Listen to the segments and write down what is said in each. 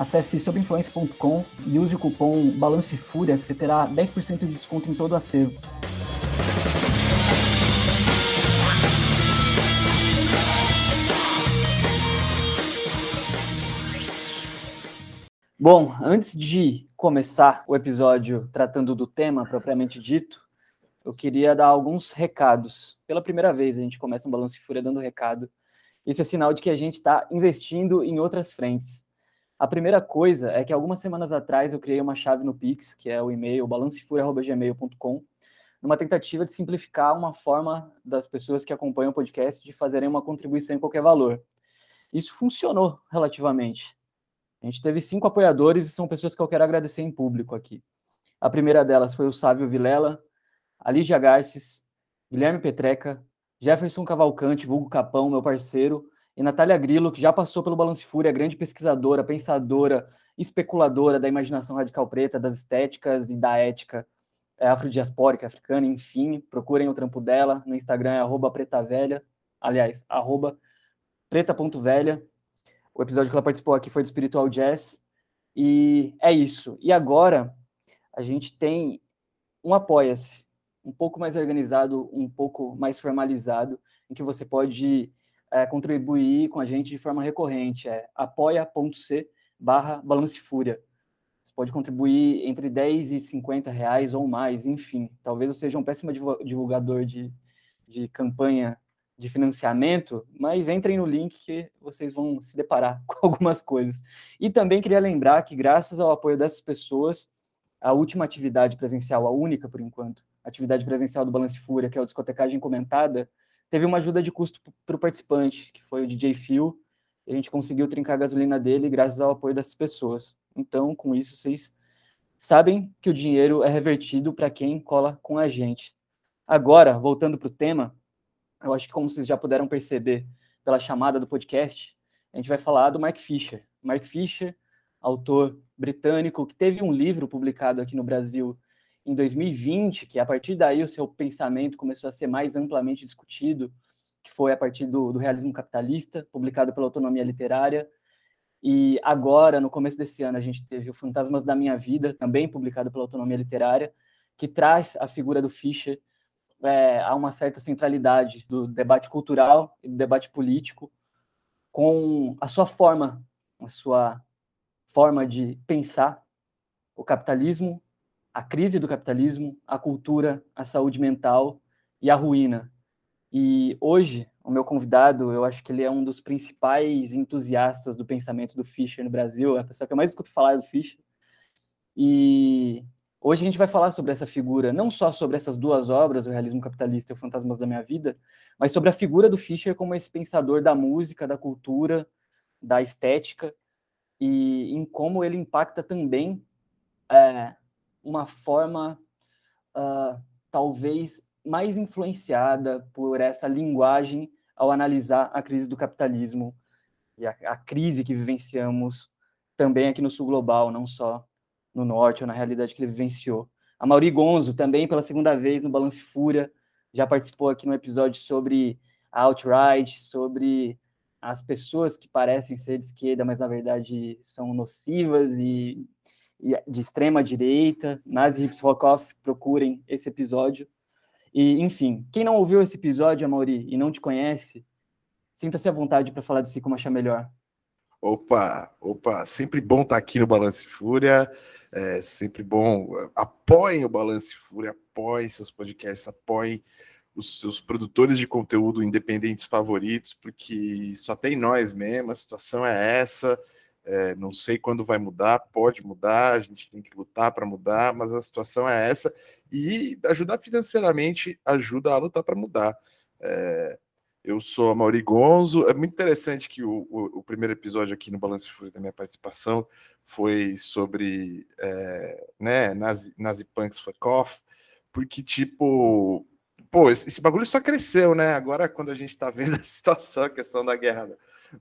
Acesse sobinfluência.com e use o cupom Balance Fúria que você terá 10% de desconto em todo o acervo. Bom, antes de começar o episódio tratando do tema propriamente dito, eu queria dar alguns recados. Pela primeira vez a gente começa um Balance Fúria dando recado. Isso é sinal de que a gente está investindo em outras frentes. A primeira coisa é que algumas semanas atrás eu criei uma chave no Pix, que é o e-mail balancefuria.gmail.com, numa tentativa de simplificar uma forma das pessoas que acompanham o podcast de fazerem uma contribuição em qualquer valor. Isso funcionou relativamente. A gente teve cinco apoiadores e são pessoas que eu quero agradecer em público aqui. A primeira delas foi o Sávio Vilela, a Garces, Guilherme Petreca, Jefferson Cavalcante, vulgo Capão, meu parceiro, e Natália Grillo, que já passou pelo Balance Fúria, grande pesquisadora, pensadora, especuladora da imaginação radical preta, das estéticas e da ética é, afrodiaspórica, africana, enfim, procurem o trampo dela, no Instagram é arroba pretavelha, aliás, arroba preta.velha, o episódio que ela participou aqui foi do Spiritual Jazz, e é isso. E agora, a gente tem um Apoia-se, um pouco mais organizado, um pouco mais formalizado, em que você pode é, contribuir com a gente de forma recorrente. É apoia.c barra balancefúria. Você pode contribuir entre 10 e 50 reais ou mais, enfim. Talvez eu seja um péssimo divulgador de, de campanha de financiamento, mas entrem no link que vocês vão se deparar com algumas coisas. E também queria lembrar que, graças ao apoio dessas pessoas, a última atividade presencial, a única por enquanto, atividade presencial do Balance Fúria, que é a discotecagem comentada, teve uma ajuda de custo para o participante, que foi o DJ Phil, a gente conseguiu trincar a gasolina dele graças ao apoio dessas pessoas. Então, com isso, vocês sabem que o dinheiro é revertido para quem cola com a gente. Agora, voltando para o tema, eu acho que como vocês já puderam perceber pela chamada do podcast, a gente vai falar do Mark Fisher. Mark Fisher, autor britânico, que teve um livro publicado aqui no Brasil em 2020, que a partir daí o seu pensamento começou a ser mais amplamente discutido, que foi a partir do, do realismo capitalista, publicado pela Autonomia Literária. E agora, no começo desse ano, a gente teve o Fantasmas da Minha Vida, também publicado pela Autonomia Literária, que traz a figura do Fischer é, a uma certa centralidade do debate cultural e do debate político, com a sua forma, a sua forma de pensar o capitalismo a crise do capitalismo, a cultura, a saúde mental e a ruína. E hoje, o meu convidado, eu acho que ele é um dos principais entusiastas do pensamento do Fischer no Brasil, é a pessoa que eu mais escuto falar do Fischer. E hoje a gente vai falar sobre essa figura, não só sobre essas duas obras, o Realismo Capitalista e o Fantasmas da Minha Vida, mas sobre a figura do Fischer como esse pensador da música, da cultura, da estética, e em como ele impacta também é, uma forma uh, talvez mais influenciada por essa linguagem ao analisar a crise do capitalismo e a, a, crise que vivenciamos também aqui no sul global, não só no norte ou na realidade que ele vivenciou. A Mauri Gonzo, também pela segunda vez no Balance Fúria, já participou aqui no episódio sobre a alt-right, sobre as pessoas que parecem ser de esquerda, mas na verdade são nocivas e de extrema direita, Nazi Hips Rock Off, procurem esse episódio. E, enfim, quem não ouviu esse episódio, Amaury, e não te conhece, sinta-se à vontade para falar de si como achar melhor. Opa, opa, sempre bom estar tá aqui no Balance Fúria, é sempre bom. Apoiem o Balance Fúria, apoiem seus podcasts, apoiem os seus produtores de conteúdo independentes favoritos, porque só tem nós mesmo, a situação é essa. É, não sei quando vai mudar, pode mudar, a gente tem que lutar para mudar, mas a situação é essa. E ajudar financeiramente ajuda a lutar para mudar. É, Eu sou a Mauri Gonzo. É muito interessante que o, o, o primeiro episódio aqui no Balanço Fúria da minha participação foi sobre é, né, Nazi, Nazi Punks Fuck Off, porque, tipo, pô, esse, esse, bagulho só cresceu, né? Agora, quando a gente tá vendo a situação, a questão da guerra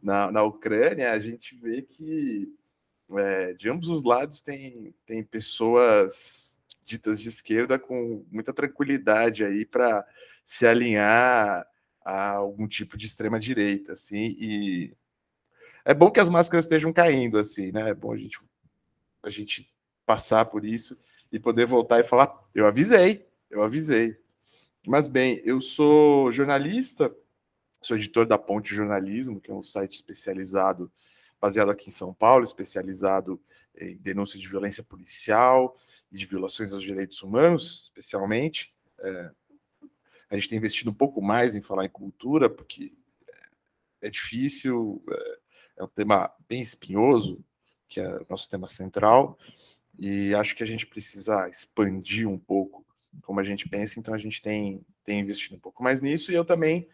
na, na Ucrânia, a gente vê que é, de ambos os lados tem, tem pessoas ditas de esquerda com muita tranquilidade aí para se alinhar a algum tipo de extrema direita, assim, e é bom que as máscaras estejam caindo, assim, né? É bom a gente, a gente passar por isso e poder voltar e falar, eu avisei, eu avisei. Mas bem, eu sou jornalista, sou editor da Ponte Jornalismo, que é um site especializado, baseado aqui em São Paulo, especializado em denúncia de violência policial e de violações aos direitos humanos, especialmente. É, a gente tem investido um pouco mais em falar em cultura, porque é, é difícil, é, é um tema bem espinhoso, que é o nosso tema central, e acho que a gente precisa expandir um pouco como a gente pensa, então a gente tem, tem investido um pouco mais nisso, e eu também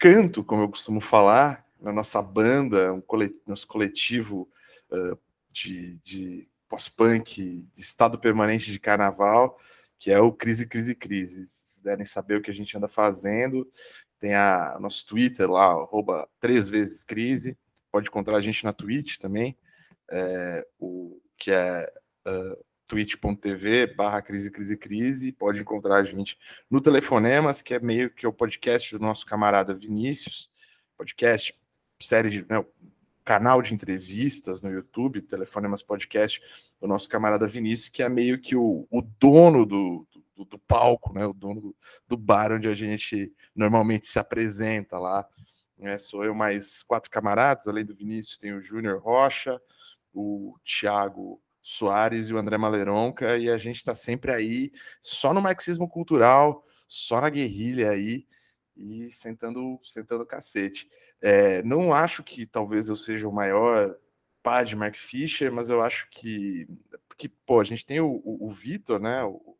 canto, como eu costumo falar, na nossa banda, um nosso coletivo uh, de, de pós-punk, de estado permanente de carnaval, que é o Crise, Crise, Crise. Se quiserem saber o que a gente anda fazendo, tem a nosso Twitter lá, arroba três vezes crise. Pode encontrar a gente na Twitch também, é, o, que é uh, twitch.tv barra crise, crise, crise. Pode encontrar a gente no Telefonemas, que é meio que o podcast do nosso camarada Vinícius. Podcast, série de. Né, canal de entrevistas no YouTube, Telefonemas Podcast, do nosso camarada Vinícius, que é meio que o, o dono do, do, do, palco, né? O dono do, do, bar onde a gente normalmente se apresenta lá. Né? Sou eu mais quatro camaradas, além do Vinícius, tem o Júnior Rocha, o Thiago Soares e o André Maleronca, e a gente está sempre aí, só no marxismo cultural, só na guerrilha aí, e sentando, sentando cacete. É, não acho que talvez eu seja o maior pá de Mark Fisher, mas eu acho que, que pô, a gente tem o, o, o Vitor, né, o,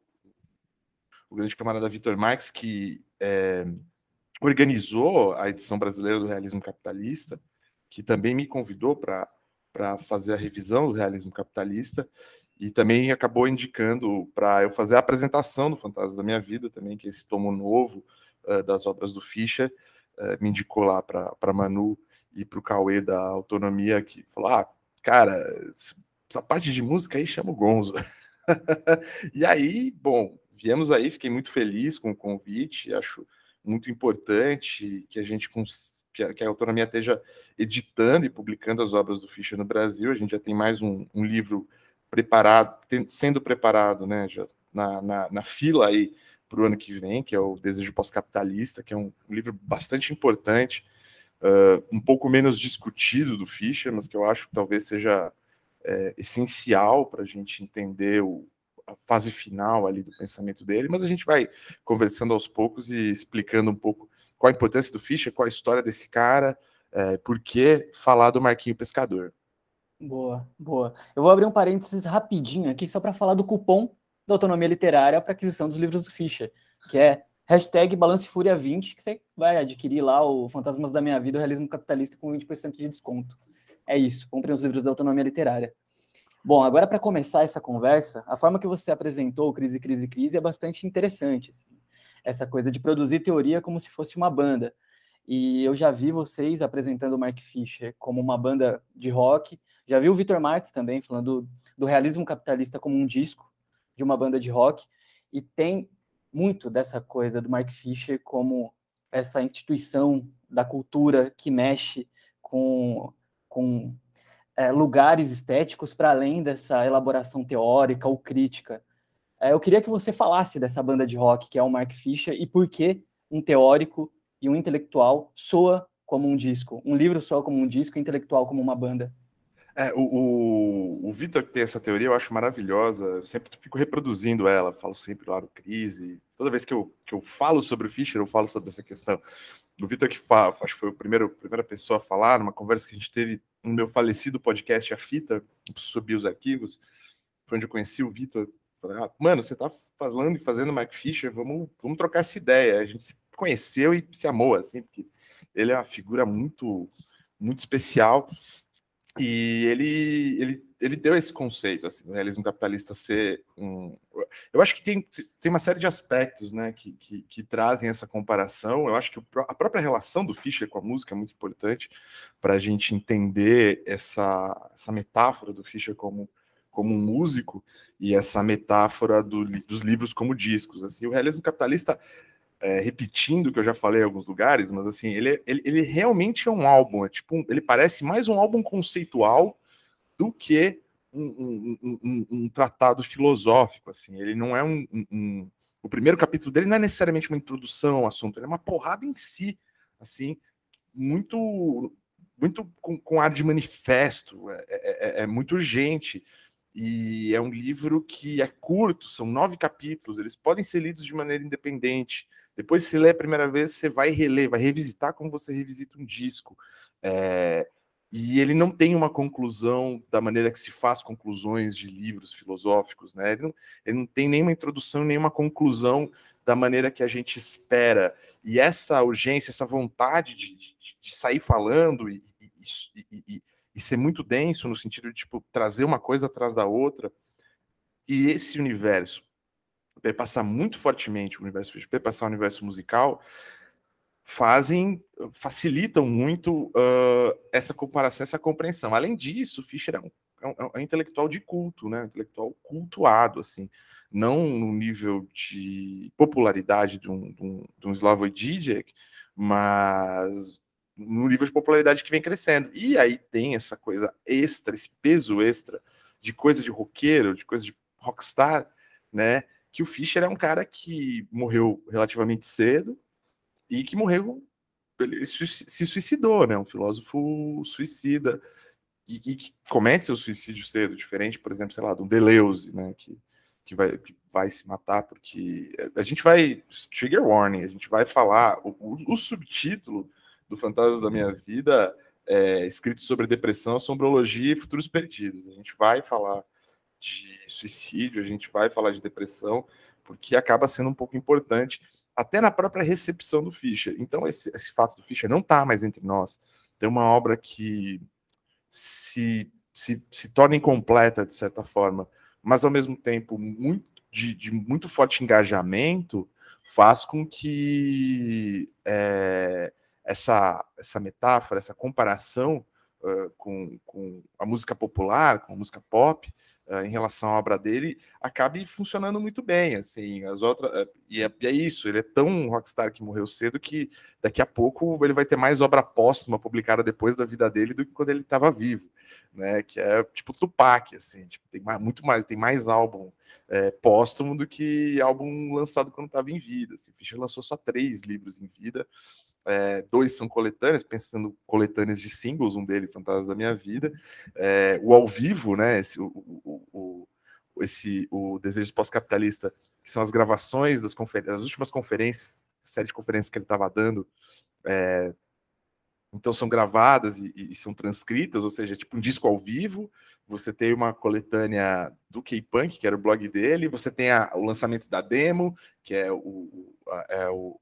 o, grande camarada Vitor Marx, que é, organizou a edição brasileira do Realismo Capitalista, que também me convidou para para fazer a revisão do realismo capitalista e também acabou indicando para eu fazer a apresentação do Fantasma da Minha Vida também, que é esse tomo novo uh, das obras do Fischer, uh, me indicou lá para Manu e para o Cauê da Autonomia, que falou, ah, cara, essa parte de música aí chama o Gonzo. e aí, bom, viemos aí, fiquei muito feliz com o convite, acho muito importante que a gente consiga que a, que a autonomia esteja editando e publicando as obras do Fischer no Brasil. A gente já tem mais um, um livro preparado, tem, sendo preparado, né, já na, na, na fila aí para o ano que vem, que é o Desejo Pós-Capitalista, que é um, um, livro bastante importante, uh, um pouco menos discutido do Fischer, mas que eu acho que talvez seja é, essencial para a gente entender o, a fase final ali do pensamento dele, mas a gente vai conversando aos poucos e explicando um pouco qual a importância do Fischer, qual a história desse cara, é, por que falar do Marquinho Pescador. Boa, boa. Eu vou abrir um parênteses rapidinho aqui só para falar do cupom da autonomia literária para aquisição dos livros do Fischer, que é hashtag Balance Fúria 20, que você vai adquirir lá o Fantasmas da Minha Vida, o Realismo Capitalista com 20% de desconto. É isso, comprem os livros da autonomia literária. Bom, agora para começar essa conversa, a forma que você apresentou Crise, Crise, Crise é bastante interessante. Assim essa coisa de produzir teoria como se fosse uma banda. E eu já vi vocês apresentando o Mark Fisher como uma banda de rock, já vi o Vitor Marx também falando do realismo capitalista como um disco de uma banda de rock, e tem muito dessa coisa do Mark Fisher como essa instituição da cultura que mexe com, com é, lugares estéticos para além dessa elaboração teórica ou crítica. É, eu queria que você falasse dessa banda de rock que é o Mark Fisher e por que um teórico e um intelectual soa como um disco. Um livro soa como um disco, intelectual como uma banda. É, o, o, o Vitor tem essa teoria eu acho maravilhosa, eu sempre fico reproduzindo ela, falo sempre lá no Crise. Toda vez que eu, que eu falo sobre o Fischer, eu falo sobre essa questão. O Vitor que fala, acho que foi a primeira pessoa a falar numa conversa que a gente teve no meu falecido podcast A Fita, subir os arquivos, foi onde eu conheci o Vitor Falei, ah, mano, você tá falando e fazendo Mark Fisher, vamos, vamos trocar essa ideia. A gente se conheceu e se amou, assim, porque ele é uma figura muito, muito especial e ele, ele, ele deu esse conceito, assim, o realismo capitalista ser um. Eu acho que tem, tem uma série de aspectos né, que, que, que trazem essa comparação. Eu acho que a própria relação do Fischer com a música é muito importante para a gente entender essa, essa metáfora do Fischer como, como um músico e essa metáfora do, dos livros como discos. Assim, o realismo capitalista é, repetindo o que eu já falei em alguns lugares, mas assim, ele, ele, ele realmente é um álbum, é tipo, ele parece mais um álbum conceitual do que um, um, um, um tratado filosófico, assim, ele não é um, O primeiro capítulo dele não é necessariamente uma introdução ao assunto, ele é uma porrada em si, assim, muito muito com, com ar de manifesto, é, é, é, é muito urgente, e é um livro que é curto, são nove capítulos, eles podem ser lidos de maneira independente, depois, se lê a primeira vez, você vai reler, vai revisitar como você revisita um disco. É, e ele não tem uma conclusão da maneira que se faz conclusões de livros filosóficos, né? Ele não, ele não tem nenhuma introdução, nenhuma conclusão da maneira que a gente espera. E essa urgência, essa vontade de, de, de sair falando e, e, e, e, ser muito denso no sentido de tipo, trazer uma coisa atrás da outra. E esse universo perpassar muito fortemente o universo perpassar o universo musical, fazem, facilitam muito uh, essa comparação, essa compreensão. Além disso, Fischer é um, é um, é um intelectual de culto, né? Um intelectual cultuado, assim, não no nível de popularidade de um, de um, de um Slavoj Žižek, mas no nível de popularidade que vem crescendo. E aí tem essa coisa extra, esse peso extra de coisa de roqueiro, de coisa de rockstar, né? que o Fischer é um cara que morreu relativamente cedo e que morreu, ele se suicidou, né? Um filósofo suicida e, e que comete seu suicídio cedo, diferente, por exemplo, sei lá, do Deleuze, né? Que, que, vai, que vai se matar, porque a gente vai, trigger warning, a gente vai falar, o, o, o subtítulo do Fantasmas da Minha Vida é escrito sobre depressão, assombrologia e futuros perdidos. A gente vai falar de suicídio, a gente vai falar de depressão, porque acaba sendo um pouco importante, até na própria recepção do Fischer. Então, esse, esse fato do Fischer não está mais entre nós. Tem uma obra que se, se, se torna incompleta, de certa forma, mas ao mesmo tempo muito, de, de muito forte engajamento, faz com que é, essa, essa metáfora, essa comparação uh, com, com a música popular, com a música pop, uh, em relação à obra dele acabe funcionando muito bem, assim, as outras, uh, e, é, é, isso, ele é tão rockstar que morreu cedo que daqui a pouco ele vai ter mais obra póstuma publicada depois da vida dele do que quando ele estava vivo, né, que é tipo Tupac, assim, tipo, tem mais, muito mais, tem mais álbum é, póstumo do que álbum lançado quando estava em vida, assim, Fischer lançou só três livros em vida, é, dois são coletâneas, pensando coletâneas de singles, um deles, Fantasmas da Minha Vida. É, o ao vivo, né? Esse, o, o, o, esse, o Desejo Pós-Capitalista, que são as gravações das, conferências, as últimas conferências, série de conferências que ele estava dando. É, então são gravadas e, e, são transcritas, ou seja, tipo um disco ao vivo. Você tem uma coletânea do K-Punk, que era o blog dele, você tem a, o lançamento da demo, que é o, é o,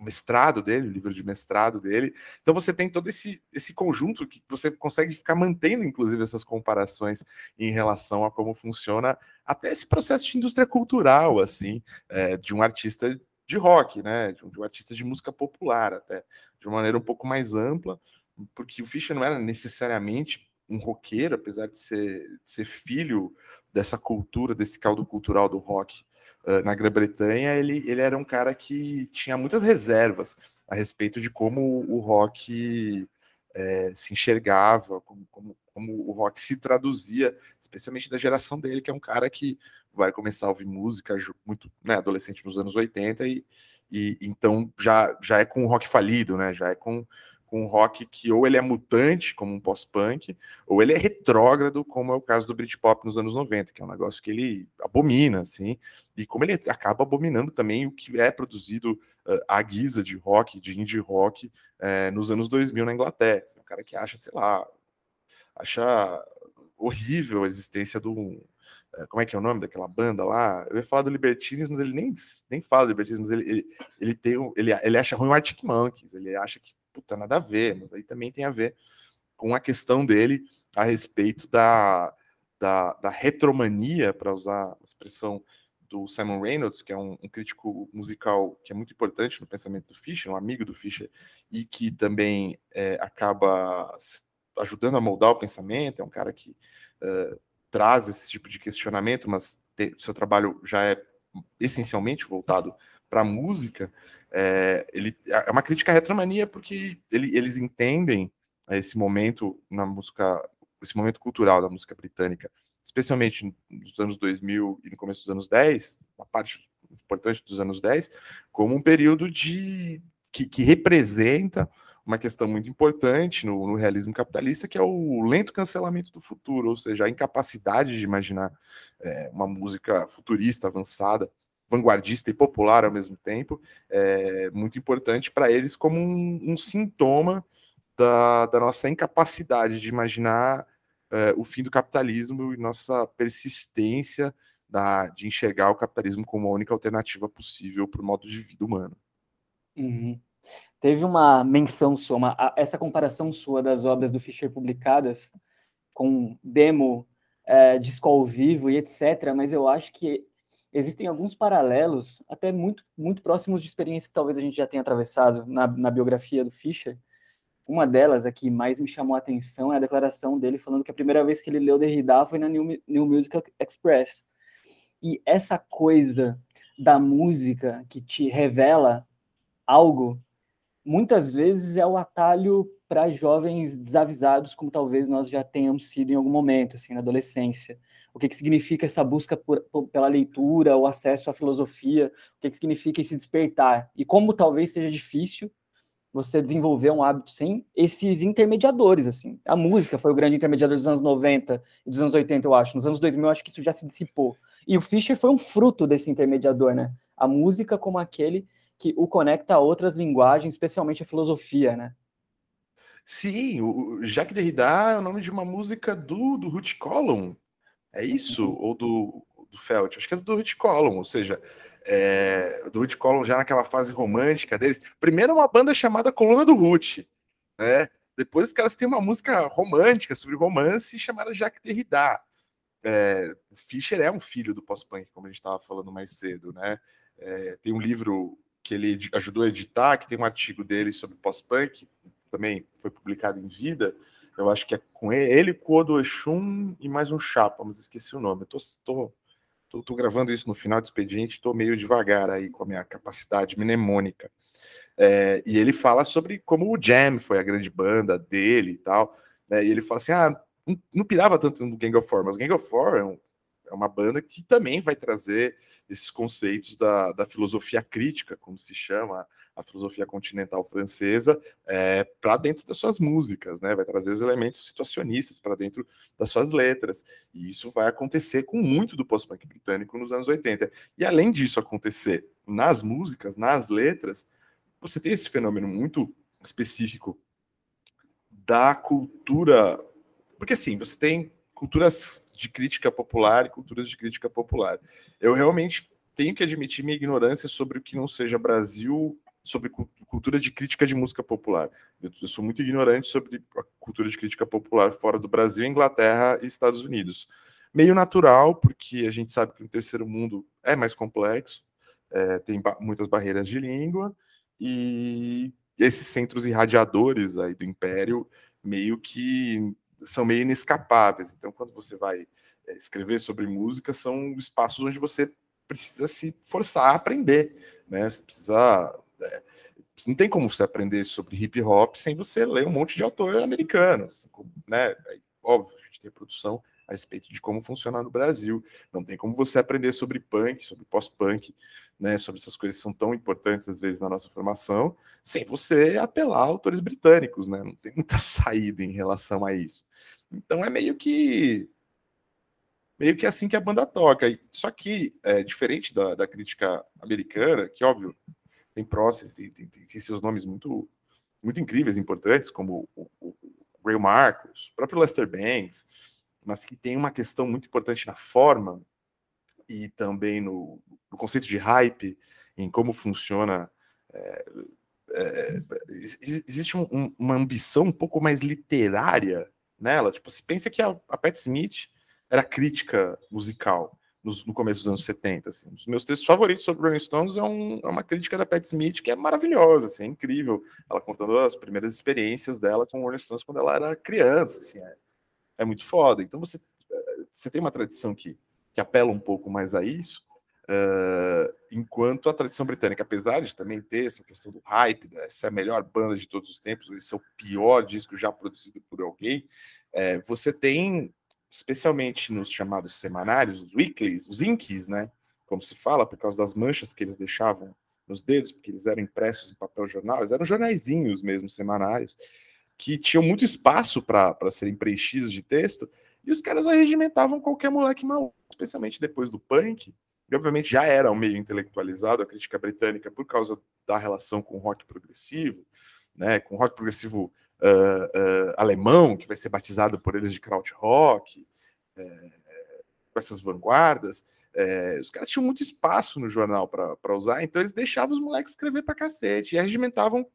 o mestrado dele, o livro de mestrado dele. Então você tem todo esse, esse conjunto que você consegue ficar mantendo, inclusive, essas comparações em relação a como funciona até esse processo de indústria cultural, assim, é, de um artista de rock, né? De um, de um, artista de música popular, até de uma maneira um pouco mais ampla, porque o Fischer não era necessariamente um roqueiro, apesar de ser, de ser filho dessa cultura, desse caldo cultural do rock na Grã-Bretanha, ele, ele era um cara que tinha muitas reservas a respeito de como o rock é, se enxergava, como, como, como, o rock se traduzia, especialmente da geração dele, que é um cara que vai começar a ouvir música muito né, adolescente nos anos 80 e, e então já, já é com o rock falido, né? Já é com com um rock que ou ele é mutante, como um pós-punk, ou ele é retrógrado, como é o caso do Britpop nos anos 90, que é um negócio que ele abomina, assim, e como ele acaba abominando também o que é produzido uh, à guisa de rock, de indie rock, uh, nos anos 2000 na Inglaterra. É um cara que acha, sei lá, acha horrível a existência do, é, como é que é o nome daquela banda lá? Eu ia falar do Libertines, mas ele nem, nem fala do Libertines, mas ele, ele, ele tem um, ele, ele acha ruim o Arctic Monkeys, ele acha que puta, nada a ver, mas aí também tem a ver com a questão dele a respeito da, da, da retromania, para usar a expressão do Simon Reynolds, que é um, um, crítico musical que é muito importante no pensamento do Fischer, um amigo do Fischer, e que também é, acaba ajudando a moldar o pensamento, é um cara que uh, traz esse tipo de questionamento, mas te, seu trabalho já é essencialmente voltado para a música, é, ele, é uma crítica à retromania porque ele, eles entendem esse momento na música, esse momento cultural da música britânica, especialmente nos anos 2000 e no começo dos anos 10, uma parte importante dos anos 10, como um período de que, que representa uma questão muito importante no, no, realismo capitalista, que é o lento cancelamento do futuro, ou seja, a incapacidade de imaginar é, uma música futurista, avançada, vanguardista e popular ao mesmo tempo, é muito importante para eles como um, um sintoma da, da, nossa incapacidade de imaginar é, o fim do capitalismo e nossa persistência da, de enxergar o capitalismo como a única alternativa possível para o modo de vida humano. Uhum. Teve uma menção sua, uma, essa comparação sua das obras do Fischer publicadas com demo, é, disco ao vivo e etc., mas eu acho que existem alguns paralelos, até muito, muito próximos de experiência que talvez a gente já tenha atravessado na, na biografia do Fischer. Uma delas, a que mais me chamou a atenção, é a declaração dele falando que a primeira vez que ele leu Derrida foi na New, New Music Express. E essa coisa da música que te revela algo muitas vezes é o atalho para jovens desavisados, como talvez nós já tenhamos sido em algum momento, assim, na adolescência. O que, que significa essa busca por, por, pela leitura, o acesso à filosofia, o que, que significa esse despertar, e como talvez seja difícil você desenvolver um hábito sem esses intermediadores, assim. A música foi o grande intermediador dos anos 90 e dos anos 80, eu acho. Nos anos 2000, eu acho que isso já se dissipou. E o Fischer foi um fruto desse intermediador, né? A música como aquele que o conecta a outras linguagens, especialmente a filosofia, né? Sim, o Jacques Derrida é o nome de uma música do, do Ruth Column, é isso? Uhum. Ou do, do Felt? Acho que é do Ruth Column, ou seja, é, do Ruth Column já naquela fase romântica deles. Primeiro uma banda chamada Coluna do Ruth, né? Depois os caras têm uma música romântica sobre romance chamada Jacques Derrida. É, o Fischer é um filho do pós-punk, como a gente estava falando mais cedo, né? É, tem um livro que ele ajudou a editar, que tem um artigo dele sobre pós-punk, também foi publicado em vida. Eu acho que é com ele, ele com o do Exum e mais um chapa, mas esqueci o nome. Eu tô, tô, tô, tô gravando isso no final do expediente, estou meio devagar aí com a minha capacidade mnemônica. É, e ele fala sobre como o Jam foi a grande banda dele e tal. Né, e ele fala assim: ah, não, não pirava tanto no Gang of Four, mas Gang of Four é um, é uma banda que também vai trazer esses conceitos da, da filosofia crítica, como se chama, a filosofia continental francesa, é, para dentro das suas músicas, né? Vai trazer os elementos situacionistas para dentro das suas letras. E isso vai acontecer com muito do post-punk britânico nos anos 80. E além disso acontecer nas músicas, nas letras, você tem esse fenômeno muito específico da cultura. Porque assim, você tem culturas de crítica popular e culturas de crítica popular. Eu realmente tenho que admitir minha ignorância sobre o que não seja Brasil, sobre cultura de crítica de música popular. Eu, sou muito ignorante sobre a cultura de crítica popular fora do Brasil, Inglaterra e Estados Unidos. Meio natural, porque a gente sabe que no terceiro mundo é mais complexo, é, tem ba muitas barreiras de língua, e esses centros irradiadores aí do império meio que são meio inescapáveis. Então, quando você vai é, escrever sobre música, são espaços onde você precisa se forçar a aprender, né? Você precisa. É, não tem como você aprender sobre hip hop sem você ler um monte de autor americano, assim, né? É, óbvio, a gente tem produção a respeito de como funciona no Brasil. Não tem como você aprender sobre punk, sobre pós-punk, né, sobre essas coisas que são tão importantes às vezes na nossa formação, sem você apelar a autores britânicos, né? Não tem muita saída em relação a isso. Então é meio que meio que assim que a banda toca. Só que é diferente da, da crítica americana, que óbvio tem tem, tem, tem, tem seus nomes muito muito incríveis, importantes, como o, o, o Ray Marcos, o próprio Lester Banks, mas que tem uma questão muito importante na forma e também no, no conceito de hype, em como funciona. É, é, existe um, um, uma ambição um pouco mais literária nela. Tipo, se pensa que a, a Pat Smith era crítica musical nos, no começo dos anos 70. Assim. Um dos meus textos favoritos sobre Rolling Stones é, um, é, uma crítica da Pat Smith que é maravilhosa, assim, é incrível. Ela contando as primeiras experiências dela com Rolling Stones quando ela era criança. Assim, é, é muito foda. Então você, você tem uma tradição que, que apela um pouco mais a isso. Uh, enquanto a tradição britânica, apesar de também ter essa questão do hype, essa é a melhor banda de todos os tempos, esse é o pior disco já produzido por alguém, é, você tem especialmente nos chamados semanários, os weeklies, os inkies, né? Como se fala, por causa das manchas que eles deixavam nos dedos, porque eles eram impressos em papel jornal, eles eram jornaizinhos mesmo, semanários, que tinham muito espaço para serem preenchidos de texto, e os caras arregimentavam qualquer moleque maluco, especialmente depois do punk, e obviamente já era um meio intelectualizado a crítica britânica por causa da relação com o rock progressivo, né, com o rock progressivo uh, alemão, que vai ser batizado por eles de krautrock, é, com essas vanguardas. É, os caras tinham muito espaço no jornal para usar, então eles deixavam os moleques escrever para cacete, e regimentavam.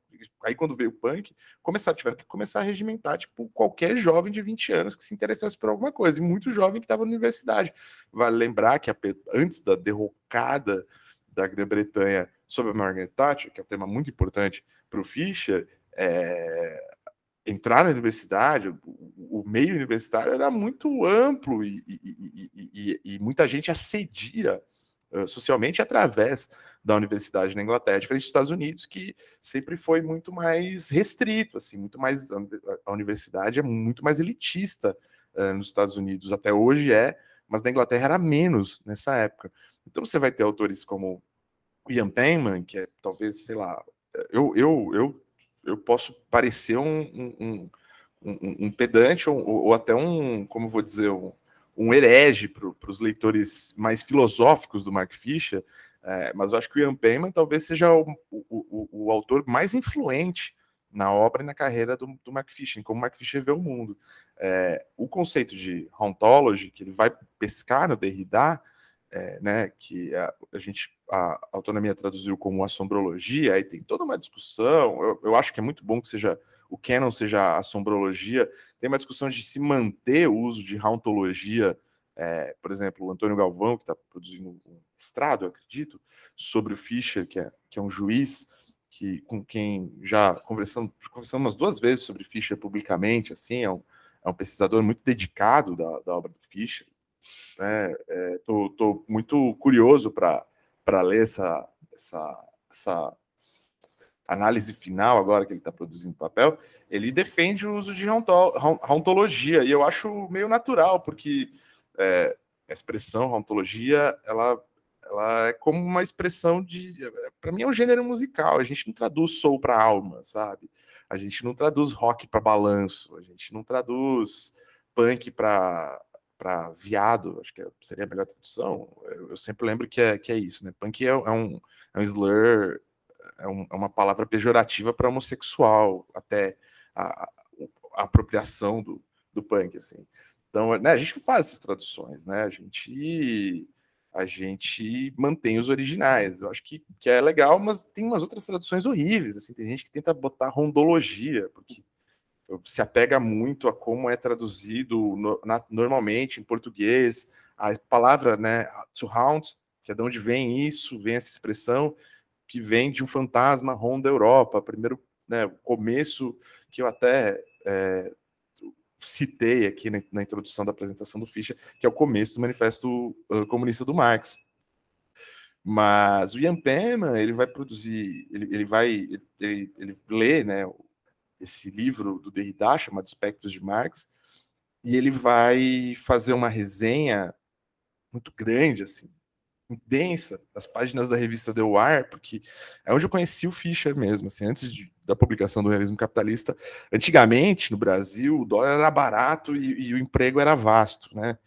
Aí, quando veio o punk, começar, tiveram que começar a regimentar tipo, qualquer jovem de 20 anos que se interessasse por alguma coisa, e muito jovem que estava na universidade. Vale lembrar que a, antes da derrocada da Grã-Bretanha sobre a Margaret Thatcher, que é um tema muito importante para o Fischer, é, entrar na universidade, o, meio universitário era muito amplo e, e, e, e muita gente assedia uh, socialmente através da universidade na Inglaterra, diferente dos Estados Unidos, que sempre foi muito mais restrito, assim, muito mais a universidade é muito mais elitista nos Estados Unidos, até hoje é, mas na Inglaterra era menos nessa época. Então você vai ter autores como Ian Penman, que é talvez, sei lá, eu, eu, eu eu posso parecer um, um, um, um pedante ou, ou, até um, como vou dizer, um, um herege para os leitores mais filosóficos do Mark Fisher, é, mas eu acho que o Ian Payman talvez seja o, o, o, autor mais influente na obra e na carreira do, do Mark Fisher, como Mark Fisher vê o mundo. É, o conceito de ontology, que ele vai pescar no Derrida, é, né, que a, a, gente a autonomia traduziu como assombrologia, aí tem toda uma discussão. Eu, eu, acho que é muito bom que seja o canon seja assombrologia. Tem uma discussão de se manter o uso de hauntologia. É, por exemplo, o Antônio Galvão, que está produzindo um estrado, acredito, sobre o Fischer, que é, que é um juiz que com quem já conversamos, conversamos umas duas vezes sobre Fischer publicamente, assim, é um, é um pesquisador muito dedicado da, da obra do Fischer, né? É, muito curioso para ler essa, essa, essa análise final agora que ele está produzindo papel. Ele defende o uso de ontologia e eu acho meio natural porque é, a expressão ontologia ela ela é como uma expressão de para mim é um gênero musical a gente não traduz soul para alma sabe a gente não traduz rock para balanço a gente não traduz punk para para viado, acho que é, seria a melhor tradução. Eu, sempre lembro que é, que é isso, né? Punk é, é um, é um slur, é, um, é uma palavra pejorativa para homossexual, até a, a, apropriação do, do punk, assim. Então, né, a gente faz essas traduções, né? A gente a gente mantém os originais. Eu acho que, que é legal, mas tem umas outras traduções horríveis. Assim, tem gente que tenta botar rondologia, porque se apega muito a como é traduzido no, na, normalmente em português, a palavra, né, to haunt, que é de onde vem isso, vem essa expressão, que vem de um fantasma ronda Europa, primeiro, né, começo que eu até é, citei aqui na, na, introdução da apresentação do Fischer, que é o começo do Manifesto uh, Comunista do Marx. Mas o Ian Pema, ele vai produzir, ele, ele vai, ele, ele lê, né, esse livro do Derrida chamado Espectros de Marx, e ele vai fazer uma resenha muito grande, assim, densa, das páginas da revista The Wire, porque é onde eu conheci o Fischer mesmo, assim, antes de, da publicação do Realismo Capitalista. Antigamente, no Brasil, o dólar era barato e, e o emprego era vasto, né?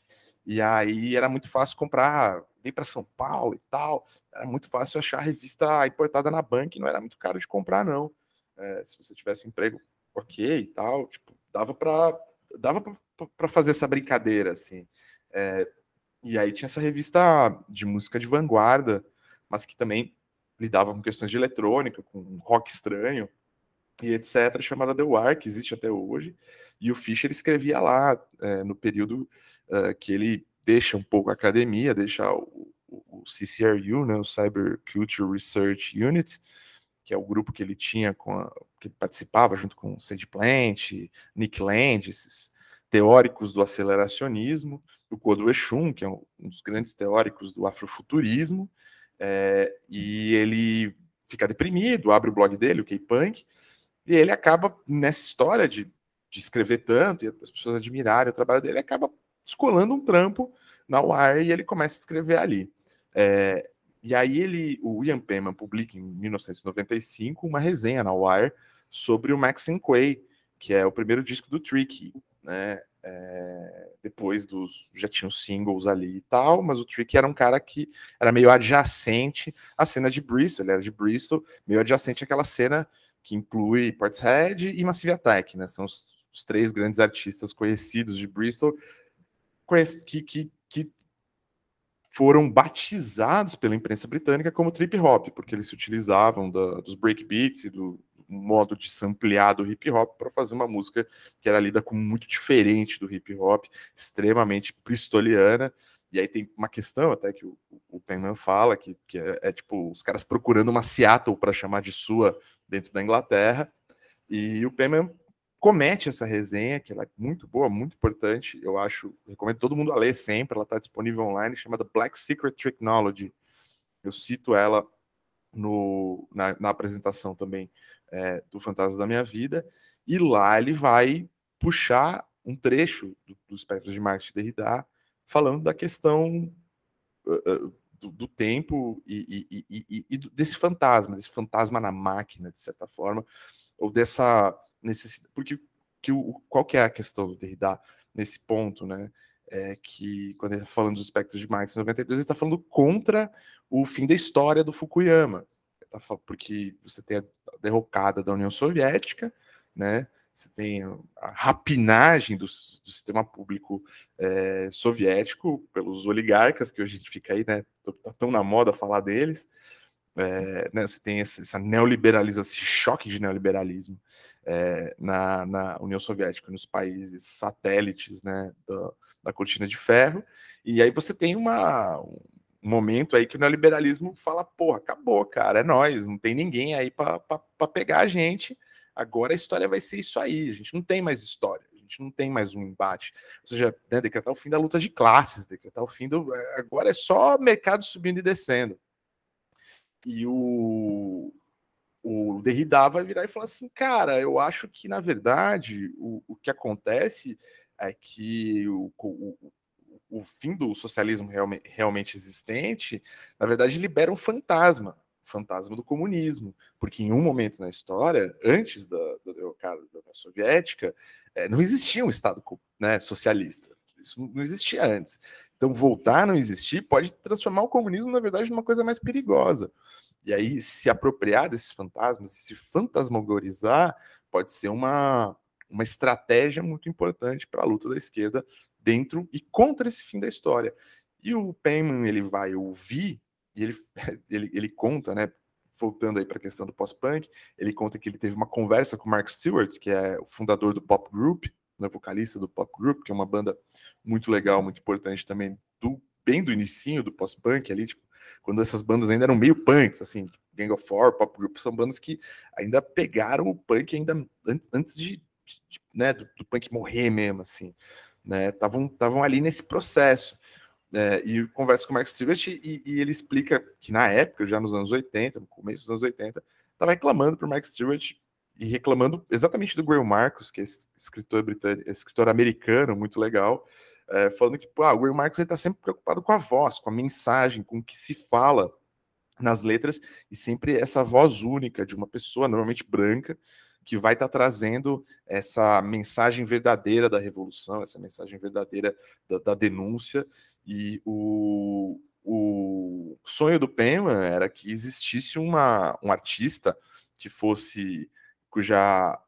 E aí era muito fácil comprar, ir para São Paulo e tal, era muito fácil achar a revista importada na banca, não era muito caro de comprar, não é, se você tivesse emprego ok e tal, tipo, dava para dava para fazer essa brincadeira, assim. É, e aí tinha essa revista de música de vanguarda, mas que também lidava com questões de eletrônica, com rock estranho e etc., chamada The War, que existe até hoje. E o Fischer escrevia lá, é, no período uh, que ele deixa um pouco a academia, deixa o, o, o CCRU, né, o Cyber Culture Research Unit, que é o grupo que ele tinha com a, que participava junto com Sage Plant, Nick Land, esses teóricos do aceleracionismo, o Kodo Eshun, que é um dos grandes teóricos do afrofuturismo, é, e ele fica deprimido, abre o blog dele, o K-Punk, e ele acaba nessa história de, de escrever tanto e as pessoas admirarem o trabalho dele, acaba descolando um trampo na Wire e ele começa a escrever ali. É, e aí ele, o Ian Penman publica em 1995 uma resenha na Wire sobre o Maxine Quay, que é o primeiro disco do Tricky, né? É, depois dos já tinham singles ali e tal, mas o Tricky era um cara que era meio adjacente à cena de Bristol, ele era de Bristol, meio adjacente àquela cena que inclui Portishead e Massive Attack, né? São os, os três grandes artistas conhecidos de Bristol que, que, que foram batizados pela imprensa britânica como trip hop, porque eles se utilizavam da, dos breakbeats e do modo de samplear do hip hop para fazer uma música que era lida como muito diferente do hip hop, extremamente bristoliana. E aí tem uma questão até que o, o Penman fala, que, que é, é, tipo os caras procurando uma Seattle para chamar de sua dentro da Inglaterra. E o Penman comete essa resenha, que ela é muito boa, muito importante. Eu acho, recomendo todo mundo a ler sempre. Ela está disponível online, chamada Black Secret Technology. Eu cito ela no, na, na apresentação também é, do Fantasma da Minha Vida. E lá ele vai puxar um trecho do, do espectro de Marx de Derrida, falando da questão uh, do, do, tempo e, e, e, e, desse fantasma, desse fantasma na máquina, de certa forma, ou dessa necessidade. Porque que o, qual que é a questão do Derrida nesse ponto, né? É que quando ele está falando dos espectros de Marx em 92, ele está falando contra o fim da história do Fukuyama, tá porque você tem a derrocada da União Soviética, né? Você tem a rapinagem do, do sistema público é, soviético pelos oligarcas, que hoje a gente fica aí, né? Tá tão na moda falar deles. É, né, você tem esse, essa neoliberalização, esse choque de neoliberalismo é, na, na, União Soviética, nos países satélites né, da, da cortina de ferro, e aí você tem uma, um momento aí que o neoliberalismo fala, porra, acabou, cara, é nós, não tem ninguém aí para pegar a gente, agora a história vai ser isso aí, a gente não tem mais história, a gente não tem mais um embate, ou seja, né, decretar o fim da luta de classes, decretar o fim do... agora é só mercado subindo e descendo, e o, o Derrida vai virar e falar assim, cara, eu acho que, na verdade, o, o que acontece é que o, o, o fim do socialismo realmente, existente, na verdade, libera um fantasma, o fantasma do comunismo, porque em um momento na história, antes da, da da União Soviética, é, não existia um Estado né, socialista. Isso não existia antes. Então, voltar a não existir pode transformar o comunismo, na verdade, numa coisa mais perigosa. E aí, se apropriar desses fantasmas, se fantasmagorizar, pode ser uma, uma estratégia muito importante para a luta da esquerda dentro e contra esse fim da história. E o Penman, ele vai ouvir, e ele, ele, ele conta, né, voltando aí para a questão do pós-punk, ele conta que ele teve uma conversa com o Mark Stewart, que é o fundador do Pop Group, né, vocalista do Pop Group, que é uma banda muito legal, muito importante também, do, bem do inicinho do pós-punk ali, tipo, quando essas bandas ainda eram meio punks, assim, tipo, Gang of Four, Pop Group, são bandas que ainda pegaram o punk ainda antes, antes de, de né, do, do, punk morrer mesmo, assim, né, estavam ali nesse processo. É, e conversa com o Mark Stewart e, e, ele explica que na época, já nos anos 80, no começo dos anos 80, estava reclamando para o Mark Stewart e reclamando exatamente do Graham Marcos, que é escritor britânico, escritor americano, muito legal, é, falando que ah, o Graham Marcos está sempre preocupado com a voz, com a mensagem, com o que se fala nas letras, e sempre essa voz única de uma pessoa, normalmente branca, que vai estar tá trazendo essa mensagem verdadeira da revolução, essa mensagem verdadeira da, da denúncia, e o, o sonho do Penman era que existisse uma, um artista que fosse cuja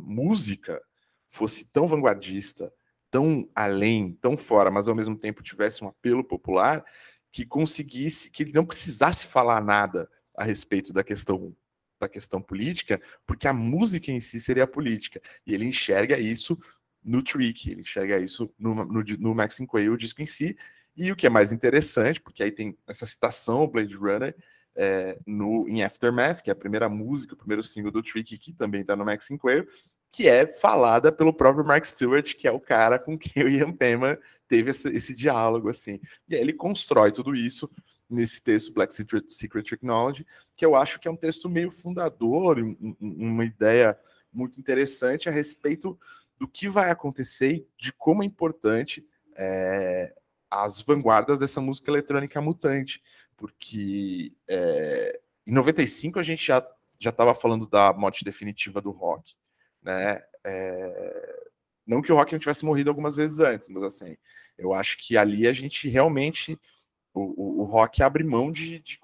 música fosse tão vanguardista, tão além, tão fora, mas ao mesmo tempo tivesse um apelo popular, que conseguisse, que ele não precisasse falar nada a respeito da questão da questão política, porque a música em si seria política. E ele enxerga isso no Trick, ele enxerga isso no, no, no Max Quayle, o disco em si. E o que é mais interessante, porque aí tem essa citação ao Blade Runner é, no, em Aftermath, que é a primeira música, o primeiro single do Trick, que também está no Max Quayle, que é falada pelo próprio Mark Stewart, que é o cara com quem o Ian Pema teve esse, esse diálogo, assim. E aí ele constrói tudo isso nesse texto, Black Secret, Secret Technology, que eu acho que é um texto meio fundador, um, uma ideia muito interessante a respeito do que vai acontecer e de como é importante é, as vanguardas dessa música eletrônica mutante, porque é, em 95 a gente já já estava falando da morte definitiva do rock, né? É, não que o rock não tivesse morrido algumas vezes antes, mas assim, eu acho que ali a gente realmente o, o, o rock abre mão de, de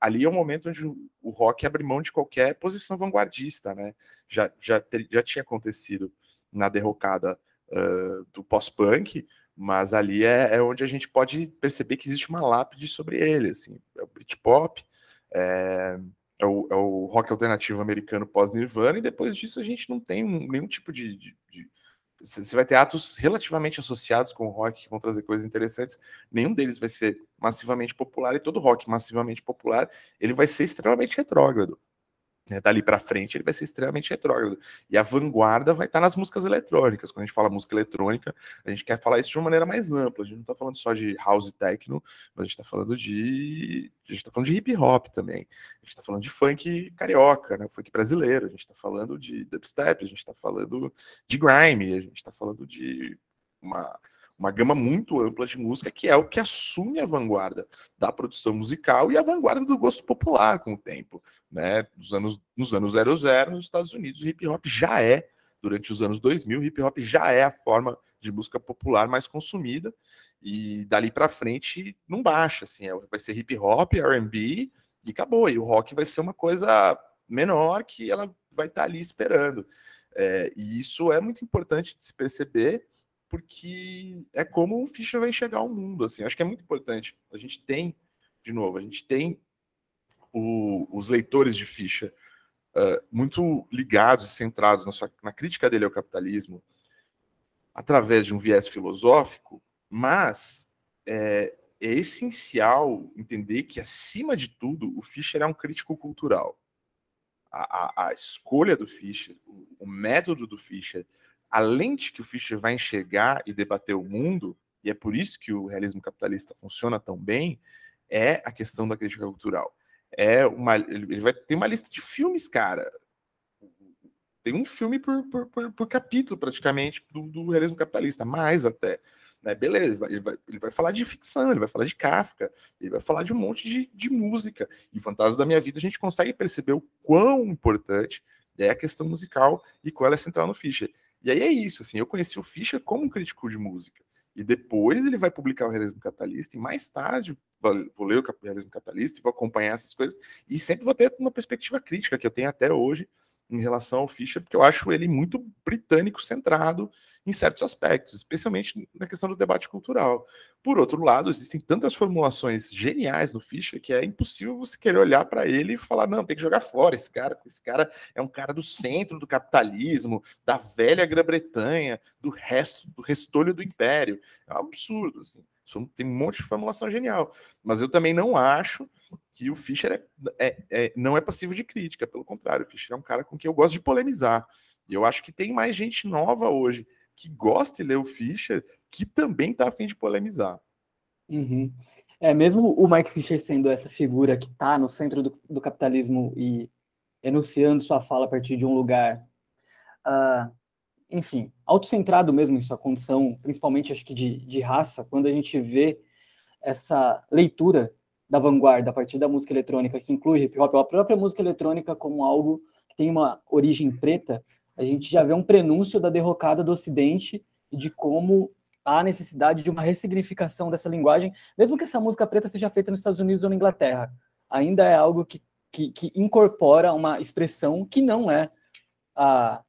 ali é um momento onde o, o, rock abre mão de qualquer posição vanguardista, né? Já, já, já tinha acontecido na derrocada uh, do pós-punk, mas ali é, é, onde a gente pode perceber que existe uma lápide sobre ele, assim, é o Britpop, é, é o, é o rock alternativo americano pós-Nirvana, e depois disso a gente não tem nenhum tipo de, de, de você vai ter atos relativamente associados com o rock que vão trazer coisas interessantes. Nenhum deles vai ser massivamente popular e todo rock massivamente popular ele vai ser extremamente retrógrado né, dali para frente, ele vai ser extremamente retrógrado. E a vanguarda vai estar tá nas músicas eletrônicas. Quando a gente fala música eletrônica, a gente quer falar isso de uma maneira mais ampla. A gente não está falando só de house techno, a gente está falando de. A gente está falando de hip hop também. A gente está falando de funk carioca, né? Funk brasileiro. A gente está falando de dubstep, a gente está falando de grime, a gente está falando de uma uma gama muito ampla de música, que é o que assume a vanguarda da produção musical e a vanguarda do gosto popular com o tempo. Né? Nos, anos, nos anos 00, nos Estados Unidos, o hip hop já é, durante os anos 2000, o hip hop já é a forma de música popular mais consumida, e dali para frente não baixa, assim, é, vai ser hip hop, R&B, e acabou, e o rock vai ser uma coisa menor que ela vai estar tá ali esperando. É, e isso é muito importante de se perceber, porque é como o Fischer vai enxergar o mundo. Assim, acho que é muito importante. A gente tem, de novo, a gente tem o, os leitores de Fischer uh, muito ligados e centrados na, sua, na crítica dele ao capitalismo através de um viés filosófico, mas é, é essencial entender que, acima de tudo, o Fischer é um crítico cultural. A, a, a escolha do Fischer, o, o método do Fischer, a lente que o Fischer vai enxergar e debater o mundo, e é por isso que o realismo capitalista funciona tão bem, é a questão da crítica cultural. É uma, ele vai ter uma lista de filmes, cara. Tem um filme por, por, por, por capítulo, praticamente, do, do, realismo capitalista, mais até. Né? Beleza, ele vai, ele vai, ele, vai, falar de ficção, ele vai falar de Kafka, ele vai falar de um monte de, de música. E Fantasma da Minha Vida, a gente consegue perceber o quão importante é a questão musical e qual é central no Fischer. E aí é isso, assim, eu conheci o Fischer como um crítico de música. E depois ele vai publicar o Realismo Capitalista, e mais tarde vou ler o Realismo e vou acompanhar essas coisas, e sempre vou ter uma perspectiva crítica que eu tenho até hoje em relação ao Fischer, porque eu acho ele muito britânico centrado em certos aspectos, especialmente na questão do debate cultural. Por outro lado, existem tantas formulações geniais no Fischer que é impossível você querer olhar para ele e falar: não, tem que jogar fora esse cara, esse cara é um cara do centro do capitalismo, da velha Grã-Bretanha, do resto, do restolho do império. É um absurdo, assim. Tem um monte de formulação genial. Mas eu também não acho que o Fischer é, é, é, não é passivo de crítica, pelo contrário, o Fischer é um cara com quem eu gosto de polemizar. E eu acho que tem mais gente nova hoje que gosta de ler o Fischer que também está afim de polemizar. Uhum. É, mesmo o Mike Fischer sendo essa figura que está no centro do, do, capitalismo e enunciando sua fala a partir de um lugar, uh, enfim, autocentrado mesmo em sua condição, principalmente acho que de, de raça, quando a gente vê essa leitura da vanguarda a partir da música eletrônica, que inclui hip hop, a própria música eletrônica como algo que tem uma origem preta, a gente já vê um prenúncio da derrocada do Ocidente e de como há necessidade de uma ressignificação dessa linguagem, mesmo que essa música preta seja feita nos Estados Unidos ou na Inglaterra, ainda é algo que, que, que incorpora uma expressão que não é a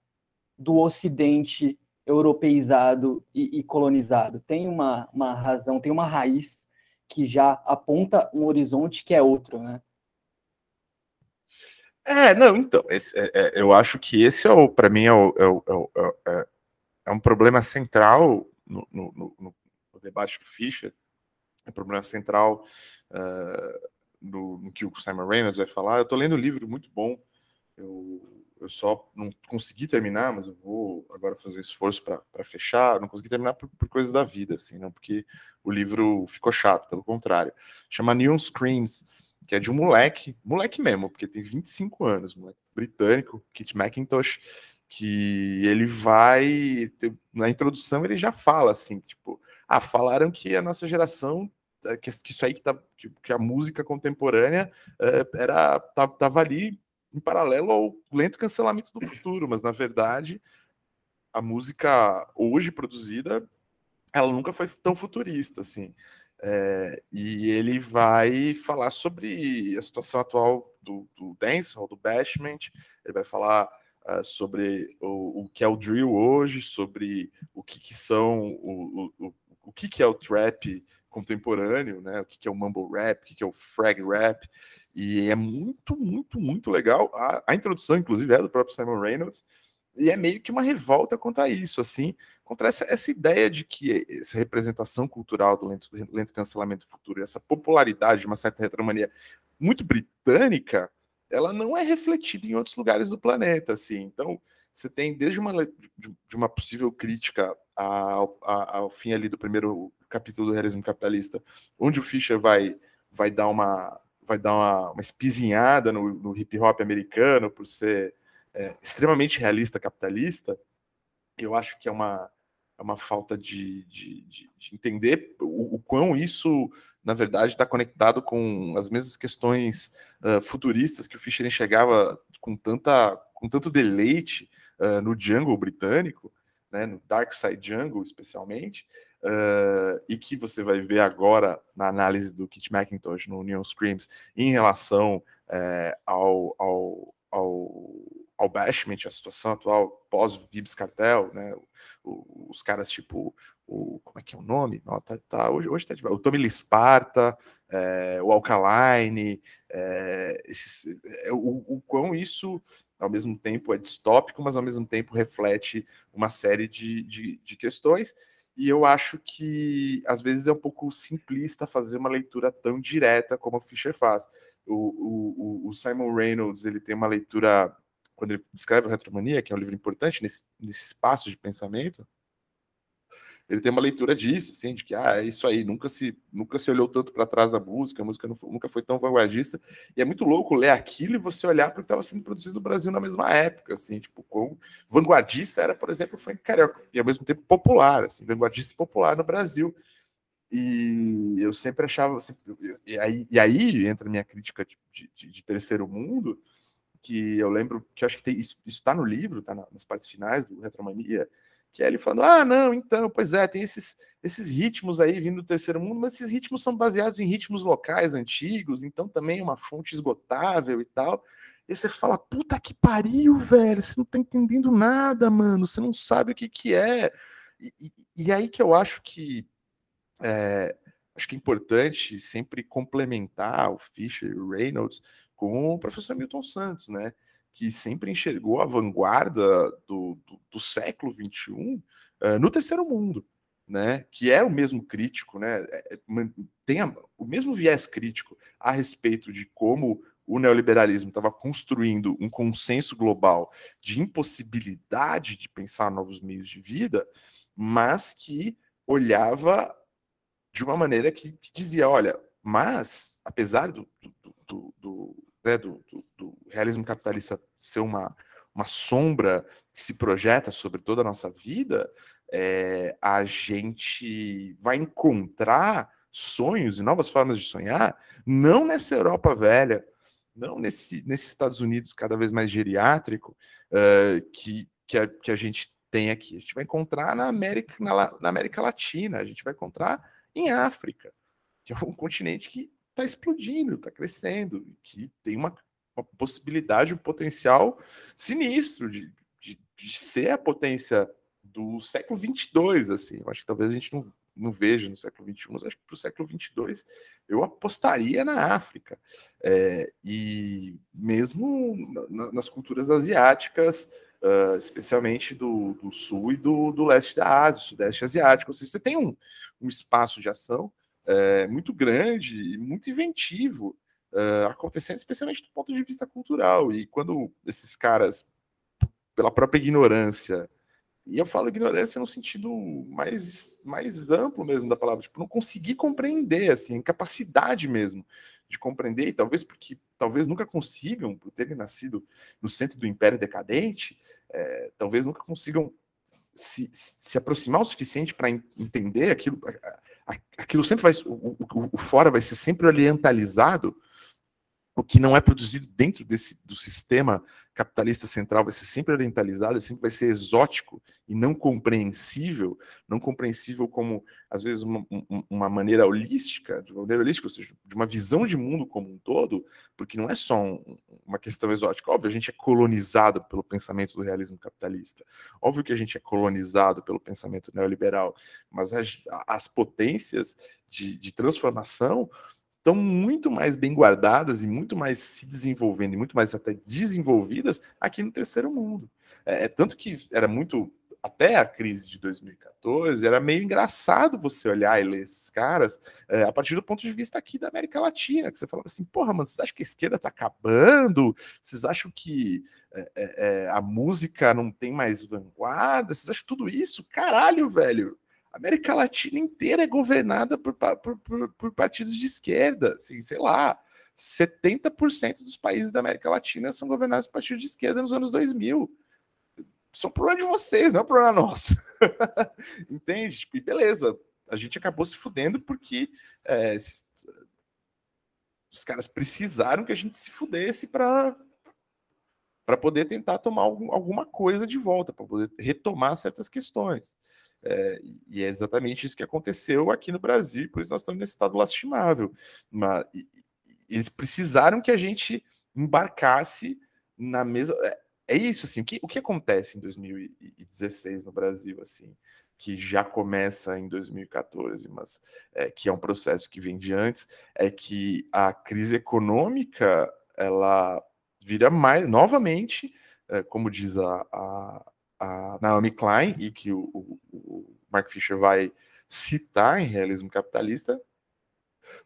do Ocidente europeizado e, e colonizado. Tem uma, uma razão, tem uma raiz que já aponta um horizonte que é outro, né? É, não, então, esse, é, é, eu acho que esse é o, para mim, é, o, é, o, é, é, é, um problema central no, no, no, no, debate do Fischer, é um problema central uh, no, no, que o Simon Reynolds vai falar. Eu estou lendo um livro muito bom, eu, eu só não consegui terminar, mas eu vou agora fazer esforço para fechar. Não consegui terminar por, por, coisas da vida, assim, não porque o livro ficou chato, pelo contrário. Chama Neon Screams que é de um moleque, moleque mesmo, porque tem 25 anos, moleque britânico, Kit McIntosh, que ele vai. Na introdução ele já fala assim, tipo, ah, falaram que a nossa geração. Eh, que, isso aí que, tá, que, a música contemporânea uh, era tava ali em paralelo ao lento cancelamento do futuro, mas na verdade a música hoje produzida ela nunca foi tão futurista assim. É, e ele vai falar sobre a situação atual do, do dancehall, do bashment, ele vai falar uh, sobre o, o, que é o drill hoje, sobre o que, que são, o, o, o que, que é o trap contemporâneo, né? o que, que é o mumble rap, o que, que é o frag rap, e é muito, muito, muito legal. A, a introdução, inclusive, é do próprio Simon Reynolds, e é meio que uma revolta contra isso, assim, contra essa, essa ideia de que essa representação cultural do lento, lento cancelamento futuro, essa popularidade de uma certa retromania muito britânica, ela não é refletida em outros lugares do planeta, assim. Então, você tem desde uma de, uma possível crítica ao, ao, fim ali do primeiro capítulo do realismo capitalista, onde o Fischer vai vai dar uma vai dar uma, uma espizinhada no, no hip hop americano por ser é, extremamente realista capitalista, eu acho que é uma, é uma falta de, de, de, de entender o, o, quão isso, na verdade, está conectado com as mesmas questões uh, futuristas que o Fischer enxergava com, tanta, com tanto deleite uh, no Jungle britânico, né, no Dark Side Jungle especialmente, uh, e que você vai ver agora na análise do Kit McIntosh no Neon Screams em relação uh, ao, ao, ao ao bashment, a situação atual pós-Vibs Cartel, né? Os caras tipo o como é que é o nome? Oh, tá, tá, hoje, hoje tá de... o Tommy Lisparta, é, o Alkaline, é, é, o, o quão isso ao mesmo tempo é distópico, mas ao mesmo tempo reflete uma série de, de, de questões. E eu acho que às vezes é um pouco simplista fazer uma leitura tão direta como o Fischer faz. O, o, o Simon Reynolds ele tem uma leitura quando ele descreve o Retromania, que é um livro importante nesse, nesse espaço de pensamento, ele tem uma leitura disso, assim, de que ah, é isso aí, nunca se, nunca se olhou tanto para trás da música, a música não, nunca foi tão vanguardista, e é muito louco ler aquilo e você olhar para o que estava sendo produzido no Brasil na mesma época, assim, tipo, com vanguardista era, por exemplo, o funk carioca, e ao mesmo tempo popular, assim, vanguardista e popular no Brasil. E eu sempre achava, assim, e, aí, e aí entra a minha crítica de, de, de terceiro mundo, que eu lembro que acho que tem, isso está no livro, está nas partes finais do Retromania, que é ele falando: ah, não, então, pois é, tem esses, esses ritmos aí vindo do terceiro mundo, mas esses ritmos são baseados em ritmos locais antigos, então também é uma fonte esgotável e tal. E você fala: puta que pariu, velho, você não tá entendendo nada, mano, você não sabe o que, que é. E, e, e aí que eu acho que. É, acho que é importante sempre complementar o Fischer e o Reynolds com o professor Milton Santos, né? Que sempre enxergou a vanguarda do, do, do século XXI uh, eh, no terceiro mundo, né? Que é o mesmo crítico, né? É, é, tem a, o mesmo viés crítico a respeito de como o neoliberalismo estava construindo um consenso global de impossibilidade de pensar novos meios de vida, mas que olhava de uma maneira que, que dizia, olha, mas apesar do, do, do, né, do, do, do, realismo capitalista ser uma, uma sombra que se projeta sobre toda a nossa vida, é, a gente vai encontrar sonhos e novas formas de sonhar, não nessa Europa velha, não nesse, nesses Estados Unidos cada vez mais geriátrico uh, que, que a, que, a, gente tem aqui. A gente vai encontrar na América, na, na América Latina, a gente vai encontrar em África, que é um continente que está explodindo, está crescendo, que tem uma, uma, possibilidade, um potencial sinistro de, de, de ser a potência do século 22, assim. Eu acho que talvez a gente não, não veja no século 21, mas acho que para o século 22 eu apostaria na África. É, e mesmo na, nas culturas asiáticas, uh, especialmente do, do, sul e do, do, leste da Ásia, sudeste asiático. Ou seja, você tem um, um espaço de ação é, muito grande e muito inventivo uh, acontecendo, especialmente do ponto de vista cultural. E quando esses caras, pela própria ignorância, e eu falo ignorância no sentido mais, mais amplo mesmo da palavra, tipo, não conseguir compreender, assim, incapacidade mesmo de compreender, e talvez porque talvez nunca consigam, por terem nascido no centro do império decadente, é, talvez nunca consigam se, se aproximar o suficiente para entender aquilo. Aquilo sempre vai. O, o, o, fora vai ser sempre orientalizado o que não é produzido dentro desse, do sistema capitalista central vai ser sempre orientalizado, sempre vai ser exótico e não compreensível, não compreensível como, às vezes, uma, uma, maneira holística, de uma maneira holística, ou seja, de uma visão de mundo como um todo, porque não é só um, uma questão exótica. Óbvio, a gente é colonizado pelo pensamento do realismo capitalista. Óbvio que a gente é colonizado pelo pensamento neoliberal, mas as, as potências de, de transformação estão muito mais bem guardadas e muito mais se desenvolvendo e muito mais até desenvolvidas aqui no terceiro mundo. É, é tanto que era muito até a crise de 2014 era meio engraçado você olhar e ler esses caras é, a partir do ponto de vista aqui da América Latina, que você falava assim, porra, mano, vocês acham que a esquerda tá acabando? Vocês acham que é, é, é a música não tem mais vanguarda? Vocês acham tudo isso? Caralho, velho! A América Latina inteira é governada por, por, por, por partidos de esquerda, assim, sei lá. 70% dos países da América Latina são governados por partidos de esquerda nos anos 2000. Isso é um problema de vocês, não é um problema nosso. Entende? Tipo, beleza, a gente acabou se fudendo porque é, os caras precisaram que a gente se fudesse para para poder tentar tomar algum, alguma coisa de volta, para poder retomar certas questões. É, e é exatamente isso que aconteceu aqui no Brasil, por isso nós estamos nesse estado lastimável. Mas, e, eles precisaram que a gente embarcasse na mesma. É, é isso, assim, o que, o que acontece em 2016 no Brasil, assim, que já começa em 2014, mas é, que é um processo que vem de antes, é que a crise econômica ela vira mais novamente, é, como diz a, a a Naomi Klein e que o, o, o Mark Fisher vai citar em Realismo Capitalista,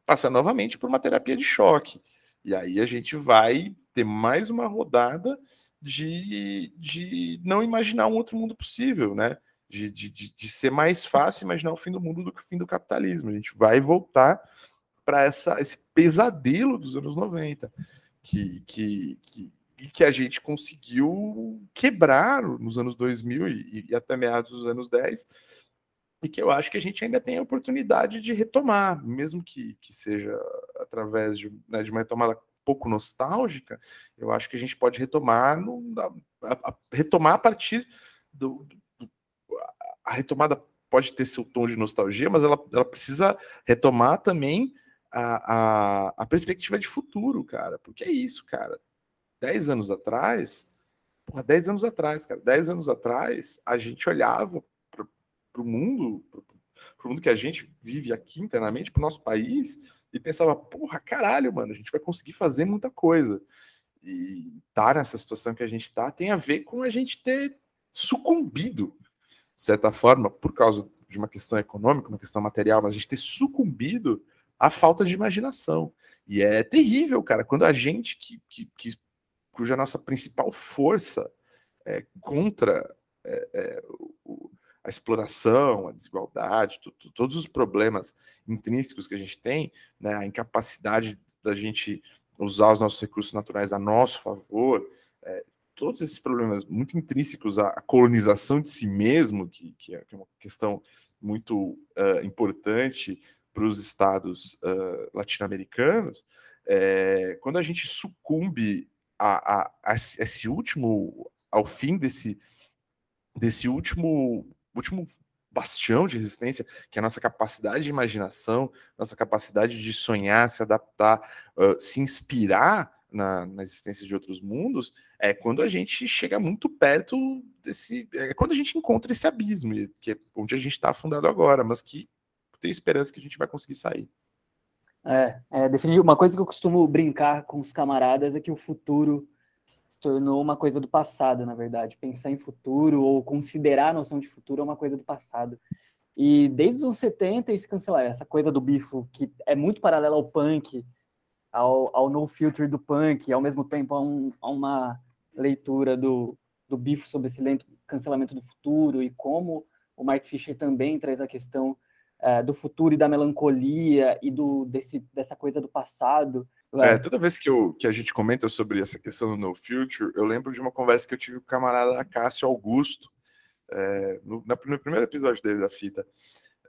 passa novamente por uma terapia de choque. E aí a gente vai ter mais uma rodada de, de não imaginar um outro mundo possível, né? De, de, de, ser mais fácil imaginar o fim do mundo do que o fim do capitalismo. A gente vai voltar para esse pesadelo dos anos 90, que, que, que, e que a gente conseguiu quebrar nos anos 2000 e, e, até meados dos anos 10, e que eu acho que a gente ainda tem a oportunidade de retomar, mesmo que, que seja através de, né, de uma retomada pouco nostálgica, eu acho que a gente pode retomar, no, a, a, retomar a partir do, do, A retomada pode ter seu tom de nostalgia, mas ela, ela precisa retomar também a, a, a perspectiva de futuro, cara, porque é isso, cara 10 anos atrás, porra, 10 anos atrás, cara, 10 anos atrás, a gente olhava para o mundo, para o mundo que a gente vive aqui internamente, para o nosso país, e pensava, porra, caralho, mano, a gente vai conseguir fazer muita coisa. E estar tá nessa situação que a gente está tem a ver com a gente ter sucumbido, de certa forma, por causa de uma questão econômica, uma questão material, mas a gente ter sucumbido à falta de imaginação. E é terrível, cara, quando a gente que, que, que cuja nossa principal força é contra é, é, o, a exploração, a desigualdade, todos os problemas intrínsecos que a gente tem, né, a incapacidade da gente usar os nossos recursos naturais a nosso favor, é, todos esses problemas muito intrínsecos à colonização de si mesmo, que, que, é, é, uma questão muito uh, importante para os estados uh, latino-americanos, é, quando a gente sucumbe a, a, a, esse último, ao fim desse, desse último, último bastião de resistência, que é a nossa capacidade de imaginação, nossa capacidade de sonhar, se adaptar, uh, se inspirar na, na, existência de outros mundos é quando a gente chega muito perto desse. É quando a gente encontra esse abismo, que é onde a gente está afundado agora, mas que tem esperança que a gente vai conseguir sair. É, é, definir uma coisa que eu costumo brincar com os camaradas é que o futuro se tornou uma coisa do passado, na verdade. Pensar em futuro ou considerar a noção de futuro é uma coisa do passado. E desde os anos 70 isso cancelar essa coisa do bifo que é muito paralela ao punk, ao, ao no future do punk, ao mesmo tempo a, um, a uma leitura do, do bifo sobre esse lento cancelamento do futuro e como o Mark Fisher também traz a questão é, do futuro e da melancolia e do desse, dessa coisa do passado. É, toda vez que, eu, que a gente comenta sobre essa questão do No Future, eu lembro de uma conversa que eu tive com o camarada Cássio Augusto, é, no, no primeiro episódio dele da fita,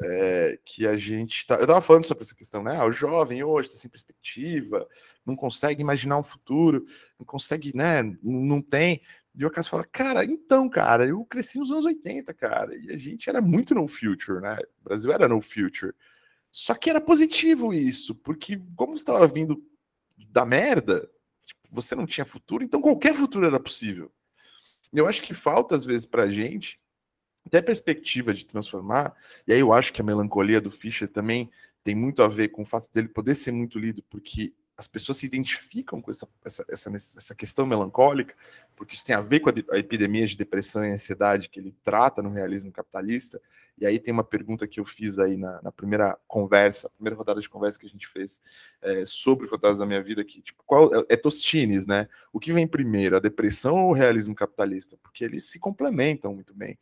é, que a gente tá, eu estava falando sobre essa questão, né? Ah, o jovem hoje está sem perspectiva, não consegue imaginar um futuro, não consegue, né? Não tem. E o Cássio fala, cara, então, cara, eu cresci nos anos 80, cara, e a gente era muito no future, né? O Brasil era no future. Só que era positivo isso, porque como você estava vindo da merda, tipo, você não tinha futuro, então qualquer futuro era possível. Eu acho que falta, às vezes, pra gente até perspectiva de transformar, e aí eu acho que a melancolia do Fischer também tem muito a ver com o fato dele poder ser muito lido, porque as pessoas se identificam com essa, essa, essa, essa questão melancólica, porque isso tem a ver com a, a, epidemia de depressão e ansiedade que ele trata no realismo capitalista. E aí tem uma pergunta que eu fiz aí na, na primeira conversa, primeira rodada de conversa que a gente fez é, sobre Fantasmas da Minha Vida, que tipo, qual é, é Tostines, né? O que vem primeiro, a depressão ou o realismo capitalista? Porque eles se complementam muito bem.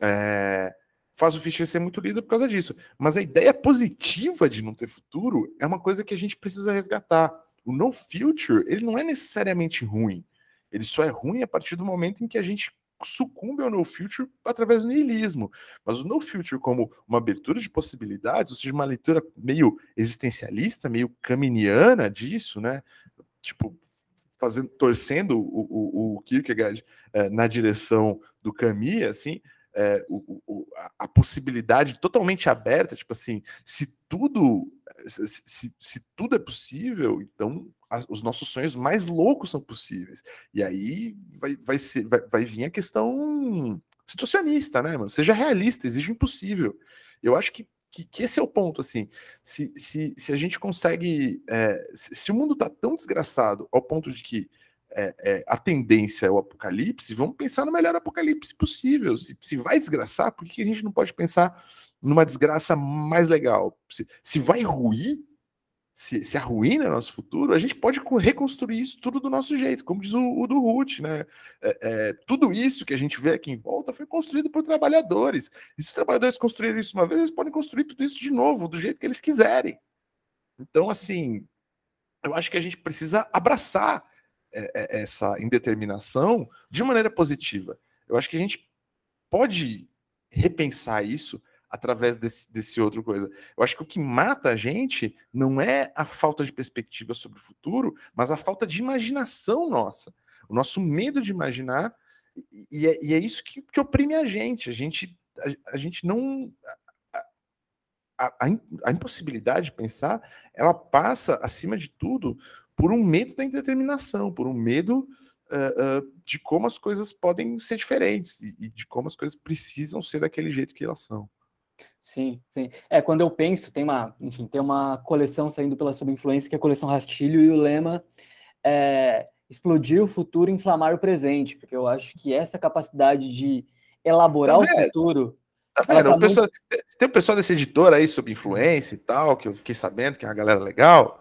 É, faz o Fischer ser muito lido por causa disso. Mas a ideia positiva de não ter futuro é uma coisa que a gente precisa resgatar. O no future, ele não é necessariamente ruim. Ele só é ruim a partir do momento em que a gente sucumbe ao no future através do niilismo. Mas o no future como uma abertura de possibilidades, ou seja, uma leitura meio existencialista, meio caminiana disso, né? Tipo, fazendo, torcendo o, o, o Kierkegaard é, na direção do Camus, assim, é, o, o, a possibilidade totalmente aberta, tipo assim, se tudo se, se, tudo é possível, então os nossos sonhos mais loucos são possíveis. E aí vai, vai, ser, vai, vai vir a questão situacionista, né, mano? Seja realista, exige o impossível. Eu acho que, que, que, esse é o ponto, assim. Se, se, se a gente consegue. É, se, se o mundo tá tão desgraçado ao ponto de que é, é, a tendência é o apocalipse, vamos pensar no melhor apocalipse possível. Se, se vai desgraçar, por que a gente não pode pensar numa desgraça mais legal? Se, se vai ruir, se, se arruína nosso futuro, a gente pode reconstruir isso tudo do nosso jeito, como diz o, o do Ruth, né? É, é, tudo isso que a gente vê aqui em volta foi construído por trabalhadores. E se os trabalhadores construíram isso uma vez, eles podem construir tudo isso de novo, do jeito que eles quiserem. Então, assim, eu acho que a gente precisa abraçar essa indeterminação de maneira positiva. Eu acho que a gente pode repensar isso através desse, desse outro coisa. Eu acho que o que mata a gente não é a falta de perspectiva sobre o futuro, mas a falta de imaginação nossa. O nosso medo de imaginar, e é, e é isso que, que, oprime a gente. A gente, a, a gente não. A, a, a, impossibilidade de pensar, ela passa, acima de tudo, por um medo da indeterminação, por um medo uh, uh, de como as coisas podem ser diferentes e, e, de como as coisas precisam ser daquele jeito que elas são. Sim, sim. É, quando eu penso, tem uma, enfim, tem uma coleção saindo pela Sob Influência, que é a coleção Rastilho, e o lema é explodir o futuro, inflamar o presente, porque eu acho que essa capacidade de elaborar tá o futuro. Tá vendo? Tá muito... Tem o pessoal desse editor aí sob influência e tal, que eu fiquei sabendo que é uma galera legal,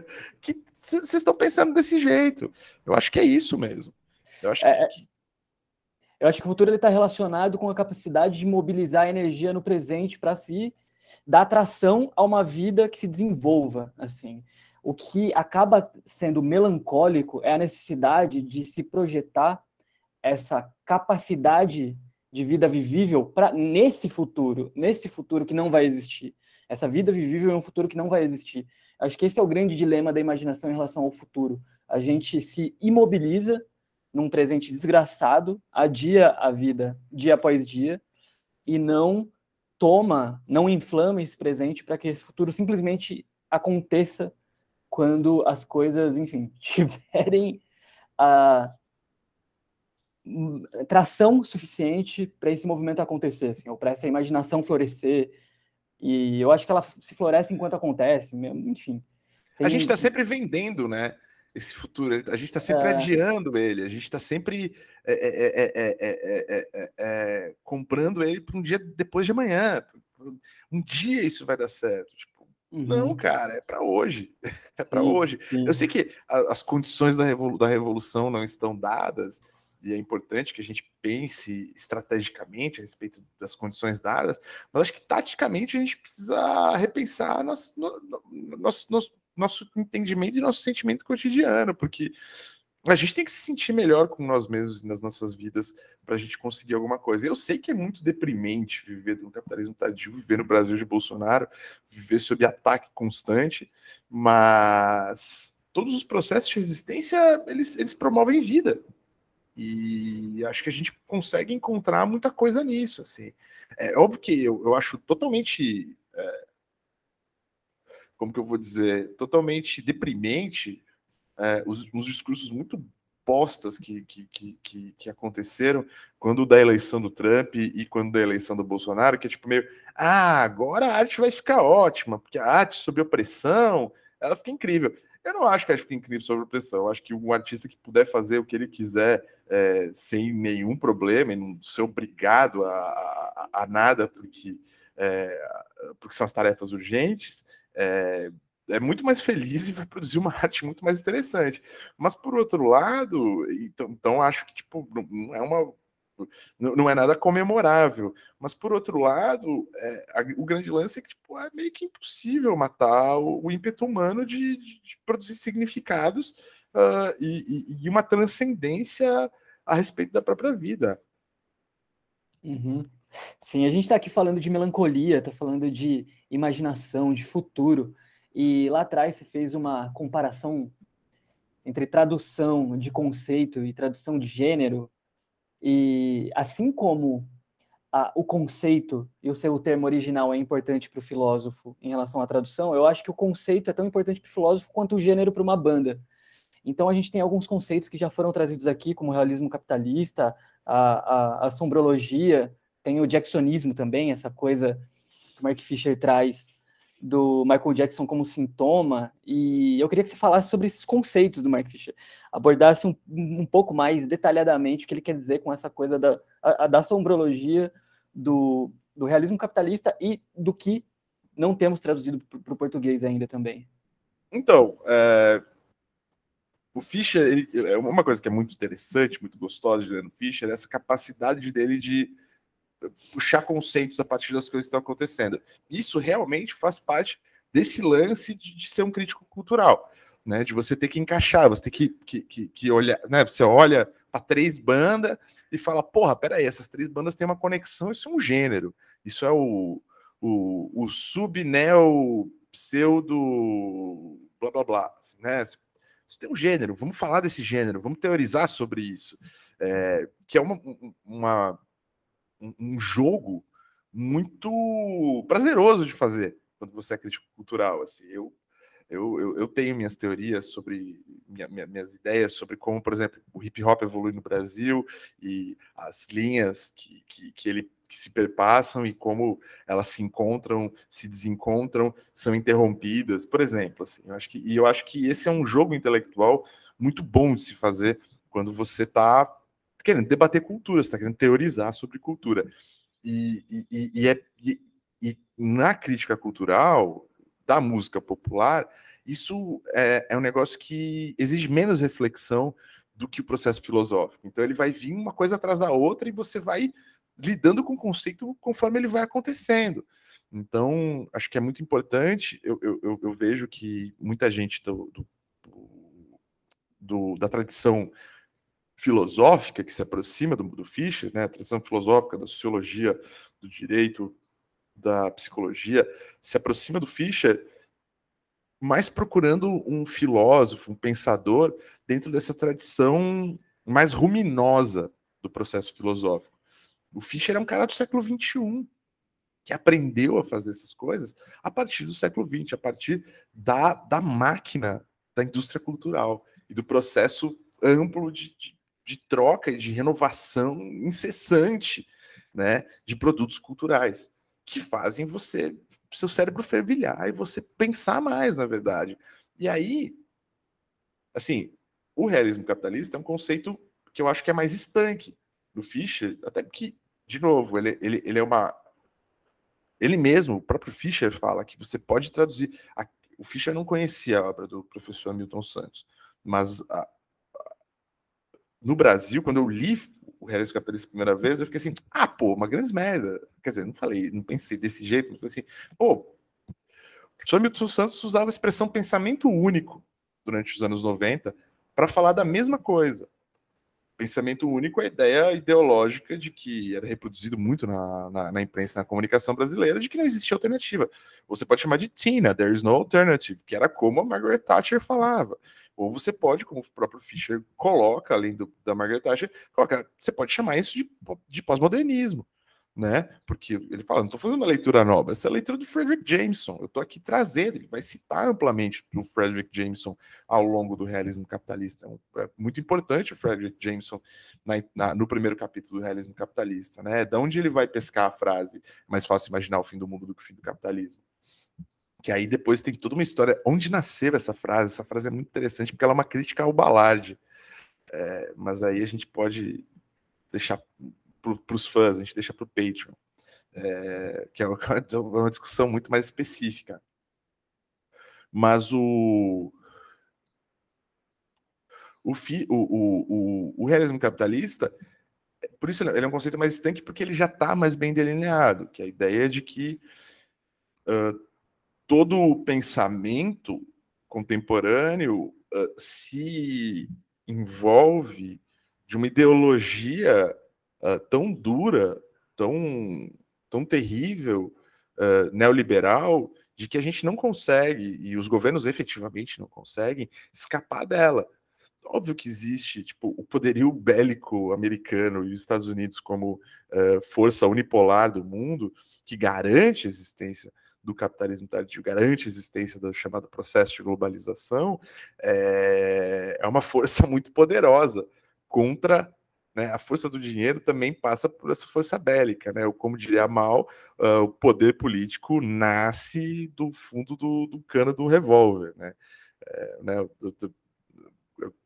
que vocês estão pensando desse jeito. Eu acho que é isso mesmo. Eu acho é, que, eu acho que o futuro está relacionado com a capacidade de mobilizar a energia no presente para se dar atração a uma vida que se desenvolva. assim. O que acaba sendo melancólico é a necessidade de se projetar essa capacidade de vida vivível para nesse futuro, nesse futuro que não vai existir. Essa vida vivível é um futuro que não vai existir. Acho que esse é o grande dilema da imaginação em relação ao futuro. A gente se imobiliza num presente desgraçado, adia a vida dia após dia e não toma, não inflama esse presente para que esse futuro simplesmente aconteça quando as coisas, enfim, tiverem a tração suficiente para esse movimento acontecer, assim, ou para essa imaginação florescer. E eu acho que ela se floresce enquanto acontece, enfim. Tem... A gente está sempre vendendo, né? Esse futuro, a gente está sempre é... adiando ele, a gente está sempre é, é, comprando ele para um dia depois de amanhã. Um dia isso vai dar certo. Tipo, uhum. Não, cara, é para hoje. É para hoje. Sim. Eu sei que as condições da, revolu da revolução não estão dadas, e é importante que a gente pense estrategicamente a respeito das condições dadas, mas acho que taticamente a gente precisa repensar nosso, nosso, nosso, nosso entendimento e nosso sentimento cotidiano, porque a gente tem que se sentir melhor com nós mesmos nas nossas vidas para a gente conseguir alguma coisa. Eu sei que é muito deprimente viver no capitalismo tardio, viver no Brasil de Bolsonaro, viver sob ataque constante, mas todos os processos de resistência eles, eles promovem vida. E acho que a gente consegue encontrar muita coisa nisso. Assim. É óbvio que eu, eu acho totalmente. É, como que eu vou dizer? Totalmente deprimente é, os, os, discursos muito postas que, que, que, que, aconteceram quando da eleição do Trump e quando da eleição do Bolsonaro, que é tipo meio, ah, agora a arte vai ficar ótima, porque a arte sob opressão, ela fica incrível. Eu não acho que a arte fica incrível sob opressão, eu acho que um artista que puder fazer o que ele quiser é, sem nenhum problema e não ser obrigado a, a, a nada porque, é, porque são as tarefas urgentes, é, é muito mais feliz e vai produzir uma arte muito mais interessante. Mas por outro lado, então, então acho que tipo não é uma não é nada comemorável. Mas por outro lado, é, a, o grande lance é que tipo, é meio que impossível matar o, o ímpeto humano de, de, de produzir significados uh, e, e, uma transcendência a respeito da própria vida. Uhum. Sim, a gente está aqui falando de melancolia, está falando de imaginação, de futuro. E lá atrás você fez uma comparação entre tradução de conceito e tradução de gênero. E assim como a, o conceito e o seu termo original é importante para o filósofo em relação à tradução, eu acho que o conceito é tão importante para o filósofo quanto o gênero para uma banda. Então a gente tem alguns conceitos que já foram trazidos aqui, como o realismo capitalista, a, a, a assombrologia, tem o jacksonismo também, essa coisa que o Mark Fisher traz do Michael Jackson como sintoma, e eu queria que você falasse sobre esses conceitos do Mark Fisher, abordasse um, um pouco mais detalhadamente o que ele quer dizer com essa coisa da, a, da assombrologia, do, do realismo capitalista e do que não temos traduzido para o português ainda também. Então, é, o Fischer, ele, é uma coisa que é muito interessante, muito gostosa de ler no Fischer, é essa capacidade dele de puxar conceitos a partir das coisas que estão acontecendo. Isso realmente faz parte desse lance de, de ser um crítico cultural, né? De você ter que encaixar, você ter que, que, que, que olhar, né? Você olha para três bandas e fala, porra, peraí, essas três bandas têm uma conexão, isso é um gênero, isso é o, o, o sub-neo pseudo blá blá blá, assim, né? Isso tem um gênero, vamos falar desse gênero, vamos teorizar sobre isso. É, que é uma, uma, um jogo muito prazeroso de fazer quando você é crítico cultural. Assim, eu, eu, eu, eu tenho minhas teorias sobre minha, minha, minhas ideias sobre como, por exemplo, o hip hop evolui no Brasil e as linhas que, que, que ele que se perpassam e como elas se encontram, se desencontram, são interrompidas, por exemplo. Assim, eu acho que, e eu acho que esse é um jogo intelectual muito bom de se fazer quando você está querendo debater cultura, está querendo teorizar sobre cultura. E, e, e, é, e, na crítica cultural da música popular, isso é, é um negócio que exige menos reflexão do que o processo filosófico. Então ele vai vir uma coisa atrás da outra e você vai lidando com o conceito conforme ele vai acontecendo. Então, acho que é muito importante. Eu, eu, eu vejo que muita gente do, do, do, da tradição filosófica que se aproxima do, do Fischer, né, a tradição filosófica da sociologia, do direito, da psicologia, se aproxima do Fischer mais procurando um filósofo, um pensador dentro dessa tradição mais ruminosa do processo filosófico. O Fischer é um cara do século XXI. que aprendeu a fazer essas coisas a partir do século XX, a partir da, da máquina da indústria cultural e do processo amplo de, de, de troca e de renovação incessante né, de produtos culturais que fazem você, seu cérebro fervilhar e você pensar mais, na verdade. E aí, assim, o realismo capitalista é um conceito que eu acho que é mais estanque do Fischer, até porque, de novo, ele, ele, ele é uma. Ele mesmo, o próprio Fischer, fala que você pode traduzir. A, o Fischer não conhecia a obra do professor Milton Santos, mas a, no Brasil, quando eu li o Realismo Capitalista a primeira vez, eu fiquei assim, ah, pô, uma grande merda. Quer dizer, não falei, não pensei desse jeito, mas falei assim, pô, o professor Milton Santos usava a expressão pensamento único durante os anos 90 para falar da mesma coisa. Pensamento único é a ideia ideológica de que era reproduzido muito na, na, na, imprensa, na comunicação brasileira, de que não existia alternativa. Você pode chamar de Tina, there is no alternative, que era como a Margaret Thatcher falava. Ou você pode, como o próprio Fischer coloca, além do, da Margaret Thatcher, coloca, você pode chamar isso de, de pós-modernismo né? Porque ele fala, não estou fazendo uma leitura nova, essa é a leitura do Frederick Jameson. Eu estou aqui trazendo, ele vai citar amplamente o Frederick Jameson ao longo do realismo capitalista. É muito importante o Frederick Jameson na, na, no primeiro capítulo do realismo capitalista, né? Da onde ele vai pescar a frase mais fácil imaginar o fim do mundo do que o fim do capitalismo. Que aí depois tem toda uma história onde nasceu essa frase. Essa frase é muito interessante porque ela é uma crítica ao Ballard. É, mas aí a gente pode deixar para os fãs, a gente deixa para o Patreon, é, que é uma discussão muito mais específica. Mas o, o, fi, o, o, o, o realismo capitalista, por isso ele é um conceito mais estanque, porque ele já está mais bem delineado, que é a ideia de que uh, todo o pensamento contemporâneo uh, se envolve de uma ideologia tão dura, tão, tão terrível, uh, neoliberal, de que a gente não consegue, e os governos efetivamente não conseguem, escapar dela. Óbvio que existe tipo, o poderio bélico americano e os Estados Unidos como uh, força unipolar do mundo, que garante a existência do capitalismo tardio, garante a existência do chamado processo de globalização, é, é uma força muito poderosa contra né, a força do dinheiro também passa por essa força bélica, né? Como diria Mal, uh, o poder político nasce do fundo do, do cano do revólver, né? É, né do, do,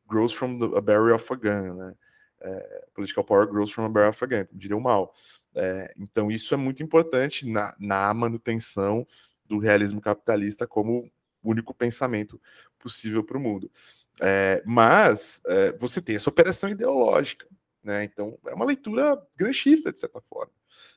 grows from the, a barrel of a gun, né? É, political power grows from a barrel of a gun, como diria o Mal. É, então isso é muito importante na, na manutenção do realismo capitalista como único pensamento possível para o mundo. É, mas é, você tem essa operação ideológica, né? Então, é uma leitura granchista, de certa forma.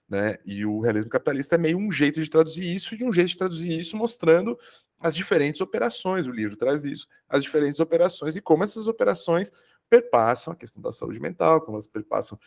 Né? E o realismo capitalista é meio um jeito de traduzir isso, e um jeito de traduzir isso mostrando as diferentes operações. O livro traz isso, as diferentes operações e como essas operações perpassam a questão da saúde mental, como elas perpassam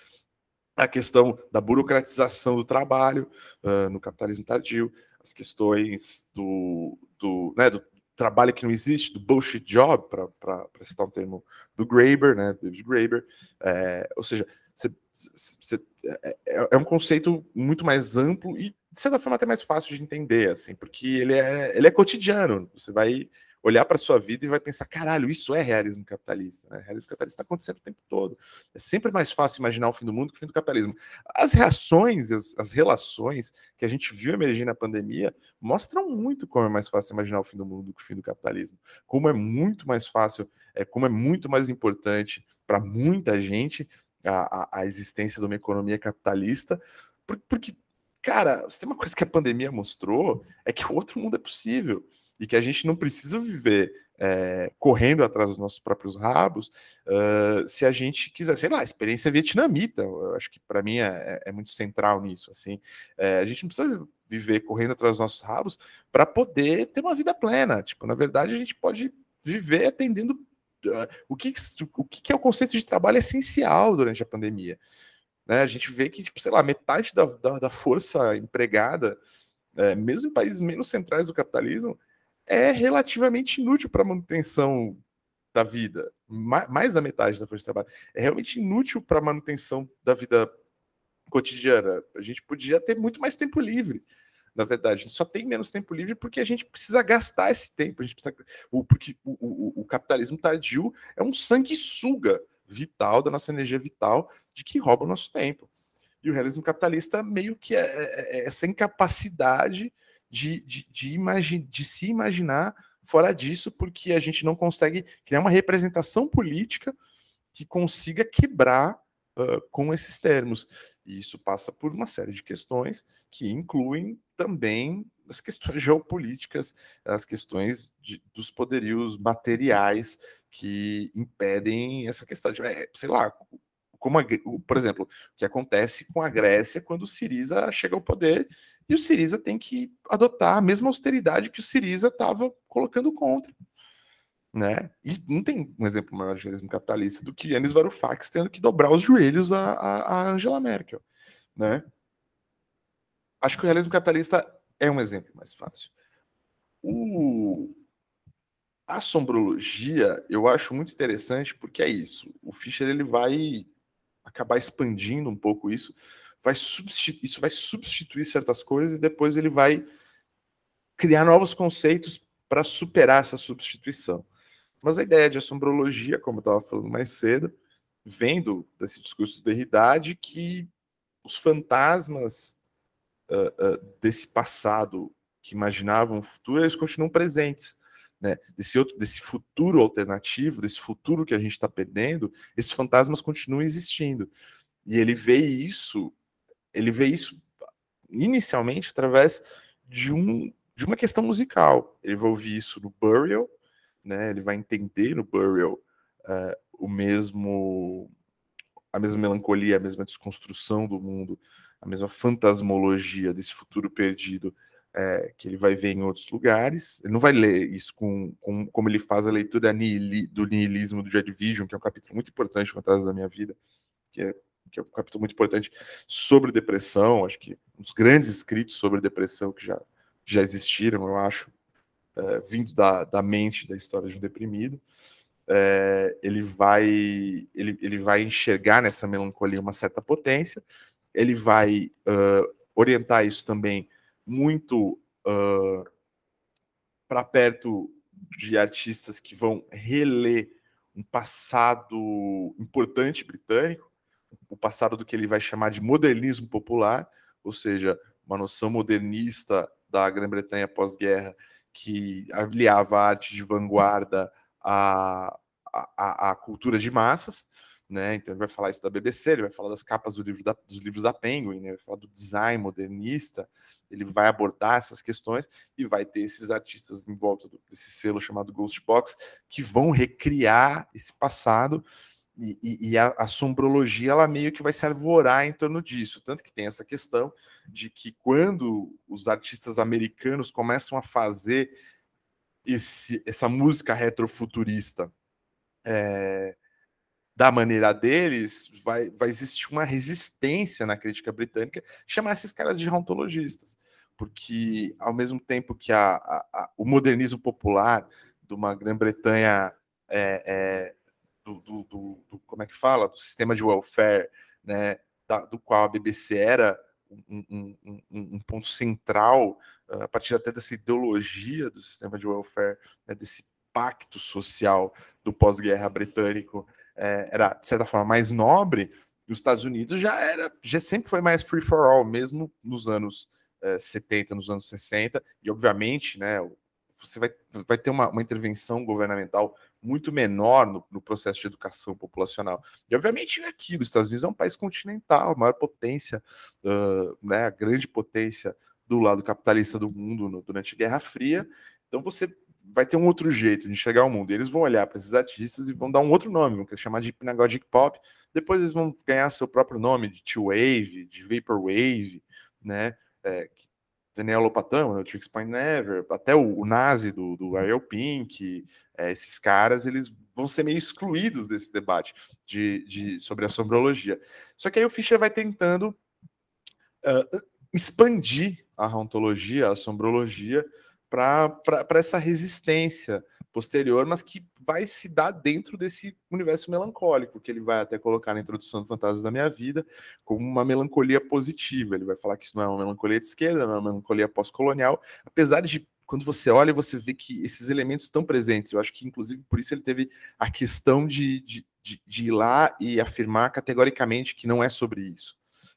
a questão da burocratização do trabalho uh, no capitalismo tardio, as questões do, do, né, do trabalho que não existe, do bullshit job, para citar um termo do Graeber, né, David Graeber, é, ou seja, cê, cê, é, é, é, um conceito muito mais amplo e, de certa forma, até mais fácil de entender, assim, porque ele é, ele é cotidiano, você vai olhar para sua vida e vai pensar: caralho, isso é realismo capitalista. Né? Realismo capitalista está acontecendo o tempo todo. É sempre mais fácil imaginar o fim do mundo que o fim do capitalismo. As reações, as, as relações que a gente viu emergir na pandemia mostram muito como é mais fácil imaginar o fim do mundo do que o fim do capitalismo. Como é muito mais fácil, é, como é muito mais importante para muita gente a, a, a, existência de uma economia capitalista, porque, porque cara, se tem uma coisa que a pandemia mostrou é que o outro mundo é possível e que a gente não precisa viver é, correndo atrás dos nossos próprios rabos uh, se a gente quiser, sei lá, experiência vietnamita, eu acho que para mim é, é, é, muito central nisso, assim, é, a gente não precisa viver correndo atrás dos nossos rabos para poder ter uma vida plena, tipo, na verdade a gente pode viver atendendo o, que, o que é o conceito de trabalho essencial durante a pandemia, né, a gente vê que, tipo, sei lá, metade da, da, da força empregada, é, mesmo em países menos centrais do capitalismo, é relativamente inútil para manutenção da vida. Mais da metade da força de trabalho. É realmente inútil para manutenção da vida cotidiana. A gente podia ter muito mais tempo livre. na verdade. A gente só tem menos tempo livre porque a gente precisa gastar esse tempo. A gente precisa, o, porque o, o, o capitalismo tardio é um sanguessuga vital, da nossa energia vital, de que rouba o nosso tempo. E o realismo capitalista meio que é, é, é essa incapacidade de, de, de, imagi de se imaginar fora disso, porque a gente não consegue criar uma representação política que consiga quebrar uh, com esses termos. E isso passa por uma série de questões que incluem também as questões geopolíticas, as questões de, dos poderios materiais que impedem essa questão de, é, sei lá, como a, por exemplo, o que acontece com a Grécia quando o Siriza chega ao poder e o Siriza tem que adotar a mesma austeridade que o Siriza estava colocando contra. Né? E não tem um exemplo maior de realismo capitalista do que Yanis Varoufakis tendo que dobrar os joelhos a, a, a Angela Merkel. Né? Acho que o realismo capitalista é um exemplo mais fácil. O, a assombrologia eu acho muito interessante porque é isso. O Fischer ele vai acabar expandindo um pouco isso, vai isso vai substituir certas coisas e depois ele vai criar novos conceitos para superar essa substituição. Mas a ideia de assombrologia, como eu estava falando mais cedo, vem desse discurso de Derrida de que os fantasmas uh, uh, desse passado que imaginavam o futuro, eles continuam presentes né, desse, outro, desse futuro alternativo, desse futuro que a gente está perdendo, esses fantasmas continuam existindo. E ele vê isso, ele vê isso inicialmente através de, um, de uma questão musical. Ele vai ouvir isso no Burial, né, ele vai entender no Burial uh, o mesmo a mesma melancolia, a mesma desconstrução do mundo, a mesma fantasmologia desse futuro perdido é, que ele vai ver em outros lugares. Ele não vai ler isso com, com como ele faz a leitura do nihilismo do Joy Division, que é um capítulo muito importante Fantasmas da Minha Vida, que é, que é um capítulo muito importante sobre depressão, acho que dos grandes escritos sobre depressão que já, já existiram, eu acho, é, vindo da, da mente da história de um deprimido. É, ele vai ele, ele vai enxergar nessa melancolia uma certa potência, ele vai uh, orientar isso também muito uh, para perto de artistas que vão reler um passado importante britânico, o passado do que ele vai chamar de modernismo popular, ou seja, uma noção modernista da Grã-Bretanha pós-guerra que aliava a arte de vanguarda à, à, à cultura de massas né? Então ele vai falar isso da BBC, ele vai falar das capas do livro da, dos livros da Penguin, né? Vai falar do design modernista, ele vai abordar essas questões e vai ter esses artistas em volta do, desse selo chamado Ghost Box que vão recriar esse passado e, e, e a, a sombrologia ela meio que vai se arvorar em torno disso, tanto que tem essa questão de que quando os artistas americanos começam a fazer esse, essa música retrofuturista é, da maneira deles, vai, vai existir uma resistência na crítica britânica chamar esses caras de rauntologistas. Porque, ao mesmo tempo que a, a, a, o modernismo popular de uma Grã-Bretanha é, é, do, do, do, como é que fala, do sistema de welfare, né, da, do qual a BBC era um, um, um, um, ponto central, a partir até dessa ideologia do sistema de welfare, né, desse pacto social do pós-guerra britânico, é, era, de certa forma, mais nobre, os Estados Unidos já era, já sempre foi mais free for all, mesmo nos anos é, 70, nos anos 60, e obviamente, né, você vai, vai ter uma, uma intervenção governamental muito menor no, no, processo de educação populacional. E obviamente aqui, os Estados Unidos é um país continental, a maior potência, uh, né, a grande potência do lado capitalista do mundo no, durante a Guerra Fria. Então você vai ter um outro jeito de enxergar o mundo. Eles vão olhar para esses artistas e vão dar um outro nome, vão chamar de hypnagogic pop. Depois eles vão ganhar seu próprio nome de T-Wave, de Vaporwave, né? É, Daniel Lopatão, né, o Trix Point Never, até o, o Nazi do, do Ariel Pink, é, esses caras, eles vão ser meio excluídos desse debate de, de, sobre a sombrologia. Só que aí o Fischer vai tentando uh, expandir a ontologia, a sombrologia, para essa resistência, posterior, mas que vai se dar dentro desse universo melancólico, que ele vai até colocar na introdução do Fantasmas da Minha Vida, como uma melancolia positiva. Ele vai falar que isso não é uma melancolia de esquerda, não é uma melancolia pós-colonial, apesar de quando você olha, você vê que esses elementos estão presentes. Eu acho que, inclusive, por isso ele teve a questão de, de, de, de ir lá e afirmar categoricamente que não é sobre isso.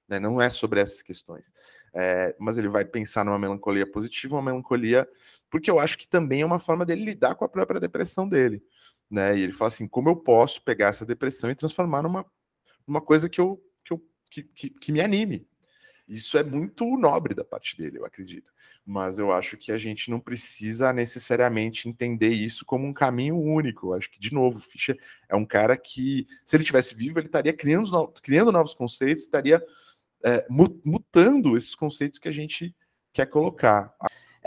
Né? Não é sobre essas questões. É, mas ele vai pensar numa melancolia positiva, uma melancolia, porque eu acho que também é uma forma dele lidar com a própria depressão dele. Né? E ele fala assim: como eu posso pegar essa depressão e transformar numa, numa coisa que, eu, que, eu, que, que, que me anime? Isso é muito nobre da parte dele, eu acredito. Mas eu acho que a gente não precisa necessariamente entender isso como um caminho único. Eu acho que, de novo, Fischer é um cara que, se ele tivesse vivo, ele estaria criando, criando novos conceitos, estaria é, mutando esses conceitos que a gente quer colocar.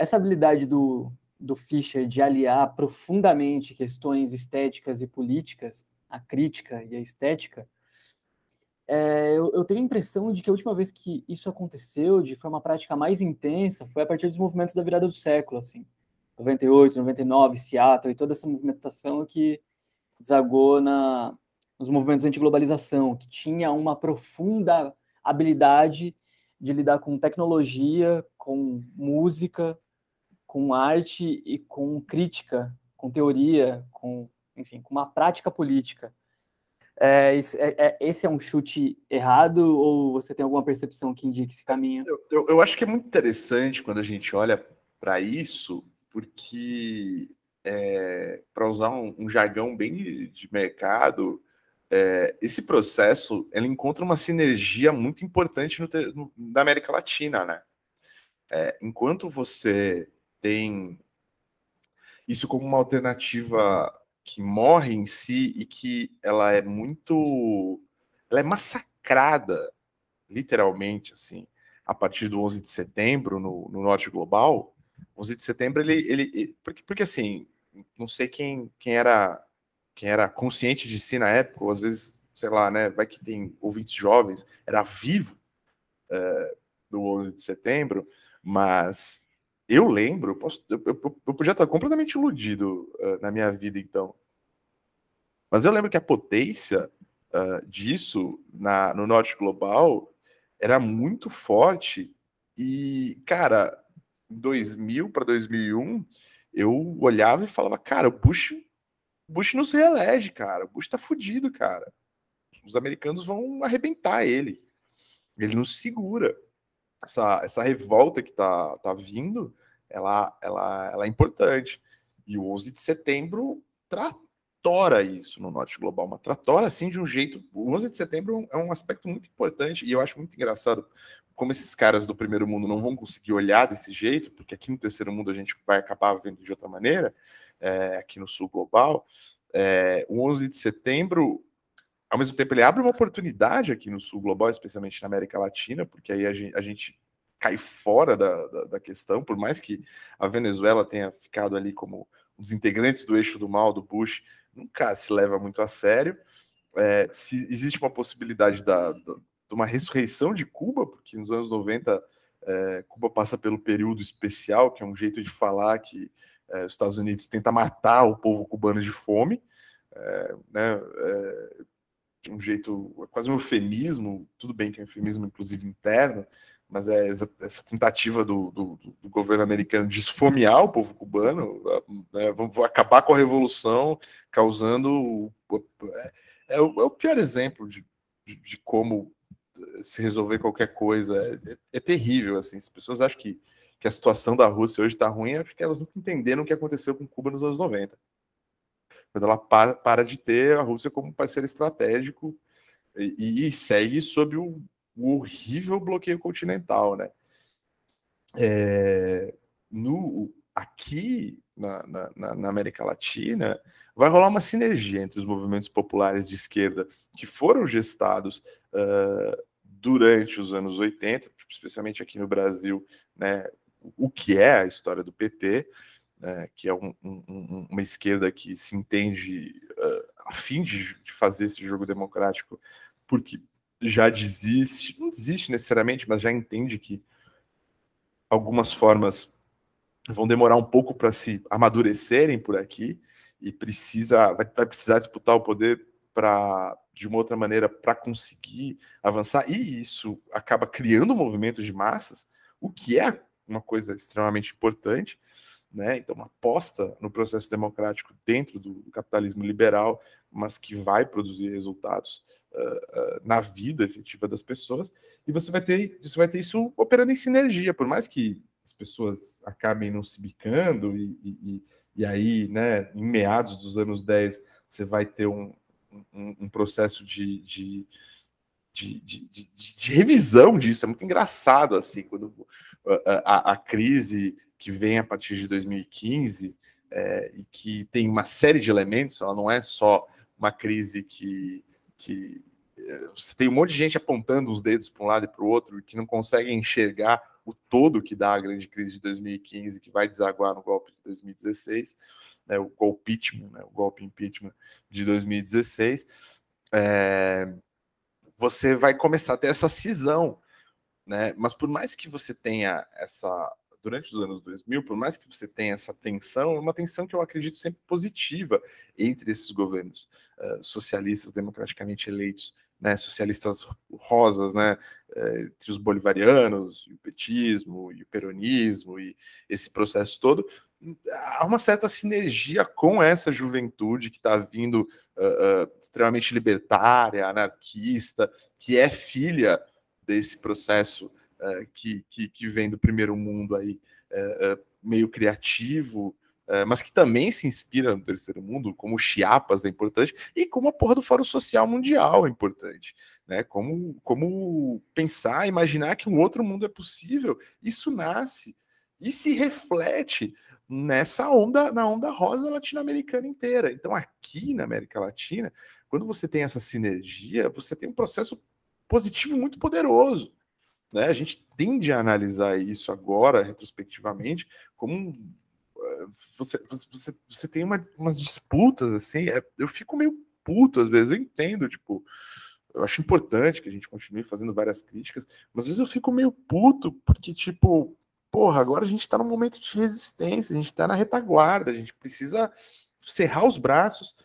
Essa habilidade do, do Fischer de aliar profundamente questões estéticas e políticas, a crítica e a estética, é, eu, eu, tenho a impressão de que a última vez que isso aconteceu de forma prática mais intensa foi a partir dos movimentos da virada do século, assim, 98, 99, Seattle e toda essa movimentação que desagou na, nos movimentos anti-globalização, que tinha uma profunda habilidade de lidar com tecnologia, com música, com arte e com crítica, com teoria, com, enfim, com uma prática política. É, é, é, esse é um chute errado ou você tem alguma percepção que indique esse caminho? Eu, eu, eu acho que é muito interessante quando a gente olha para isso, porque, é, para usar um, um, jargão bem de mercado, é, esse processo ele encontra uma sinergia muito importante no, no, na América Latina, né? É, enquanto você tem isso como uma alternativa que morre em si e que ela é muito. Ela é massacrada, literalmente, assim, a partir do 11 de setembro no, no norte global. 11 de setembro, ele. ele porque, porque, assim, não sei quem, quem era quem era consciente de si na época, ou às vezes, sei lá, né, vai que tem ouvintes jovens, era vivo é, do 11 de setembro, mas eu lembro, eu, posso, eu, eu, eu podia estar completamente iludido uh, na minha vida, então. Mas eu lembro que a potência uh, disso na, no norte global era muito forte. E, cara, 2000 para 2001, eu olhava e falava, cara, o Bush, Bush nos reelege, cara. O Bush tá fudido, cara. Os americanos vão arrebentar ele. Ele não segura. Essa, essa revolta que tá, tá vindo ela, ela, ela é importante. E o 11 de setembro tratora isso no norte global, uma tratora assim de um jeito. O 11 de setembro é um aspecto muito importante e eu acho muito engraçado como esses caras do primeiro mundo não vão conseguir olhar desse jeito, porque aqui no terceiro mundo a gente vai acabar vendo de outra maneira, é, aqui no sul global. É, o 11 de setembro, ao mesmo tempo, ele abre uma oportunidade aqui no sul global, especialmente na América Latina, porque aí a gente, a gente cai fora da, da, da, questão, por mais que a Venezuela tenha ficado ali como dos integrantes do eixo do mal do Bush, nunca se leva muito a sério. É, se existe uma possibilidade da, da, de uma ressurreição de Cuba, porque nos anos 90 é, Cuba passa pelo período especial, que é um jeito de falar que é, os Estados Unidos tenta matar o povo cubano de fome, é, né, é, um jeito, quase um eufemismo, tudo bem que é um eufemismo inclusive interno, mas é essa, tentativa do, do, do, governo americano de esfomear o povo cubano, né, acabar com a revolução, causando. É, é, o, é o, pior exemplo de, de, de, como se resolver qualquer coisa. É, é, é, terrível. Assim. As pessoas acham que, que a situação da Rússia hoje está ruim, é porque elas nunca entenderam o que aconteceu com Cuba nos anos 90. Quando ela para, para de ter a Rússia como parceiro estratégico e, e segue sob o o horrível bloqueio continental, né? É, no, aqui na, na, na, América Latina vai rolar uma sinergia entre os movimentos populares de esquerda que foram gestados uh, durante os anos 80, especialmente aqui no Brasil, né, o que é a história do PT, né, que é um, um, uma esquerda que se entende uh, a fim de, de fazer esse jogo democrático, porque já desiste, não desiste necessariamente, mas já entende que algumas formas vão demorar um pouco para se amadurecerem por aqui e precisa vai, vai precisar disputar o poder para de uma outra maneira para conseguir avançar e isso acaba criando um movimento de massas, o que é uma coisa extremamente importante, né? Então, uma aposta no processo democrático dentro do, capitalismo liberal, mas que vai produzir resultados uh, uh, na vida efetiva das pessoas. E você vai ter, você vai ter isso operando em sinergia, por mais que as pessoas acabem não se bicando e, e, e aí, né, em meados dos anos 10, você vai ter um, um, um processo de, de de, de, de, de, revisão disso. É muito engraçado, assim, quando a, a, a, crise que vem a partir de 2015 é, e que tem uma série de elementos, ela não é só uma crise que, que é, você tem um monte de gente apontando os dedos para um lado e para o outro que não consegue enxergar o todo que dá a grande crise de 2015, que vai desaguar no golpe de 2016, né, o golpe impeachment, né, o golpe impeachment de 2016. É, você vai começar a ter essa cisão, né? Mas por mais que você tenha essa durante os anos 2000, por mais que você tenha essa tensão, é uma tensão que eu acredito sempre positiva entre esses governos uh, socialistas democraticamente eleitos, né, socialistas rosas, né, uh, entre os bolivarianos, e o petismo, e o peronismo, e esse processo todo, há uma certa sinergia com essa juventude que está vindo uh, uh, extremamente libertária, anarquista, que é filha desse processo uh, que, que, que, vem do primeiro mundo aí, meio criativo, mas que também se inspira no terceiro mundo, como Chiapas é importante, e como a porra do Fórum Social Mundial é importante. Né? Como, como pensar, imaginar que um outro mundo é possível, isso nasce e se reflete nessa onda, na onda rosa latino-americana inteira. Então, aqui na América Latina, quando você tem essa sinergia, você tem um processo positivo muito poderoso. Né? A gente tende a analisar isso agora, retrospectivamente, como eh, você, você, você tem uma, umas disputas assim. É, eu fico meio puto às vezes, eu entendo, tipo. Eu acho importante que a gente continue fazendo várias críticas, mas às vezes eu fico meio puto, porque, tipo, porra, agora a gente está num momento de resistência, a gente está na retaguarda, a gente precisa cerrar os braços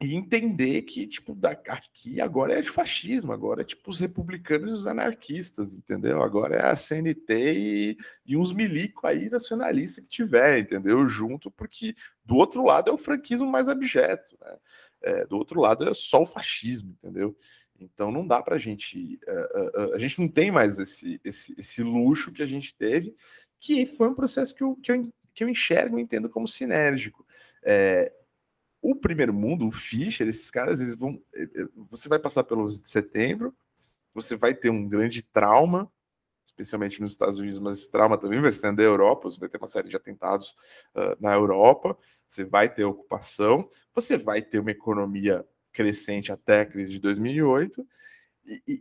e entender que, tipo, aqui agora é de fascismo, agora é tipo os republicanos e os anarquistas, entendeu? Agora é a CNT e, e uns milico aí nacionalista que tiver, entendeu? Junto, porque do outro lado é o franquismo mais abjeto, né? É, do outro lado é só o fascismo, entendeu? Então não dá para a gente. Uh, uh, a gente não tem mais esse, esse, esse, luxo que a gente teve, que foi um processo que eu, que eu, que eu enxergo e entendo como sinérgico. É, o primeiro mundo, o Fischer, esses caras, eles vão. Você vai passar pelos de setembro, você vai ter um grande trauma, especialmente nos Estados Unidos, mas esse trauma também vai estender a Europa, você vai ter uma série de atentados uh, na Europa, você vai ter ocupação, você vai ter uma economia crescente até a crise de 2008, e, e,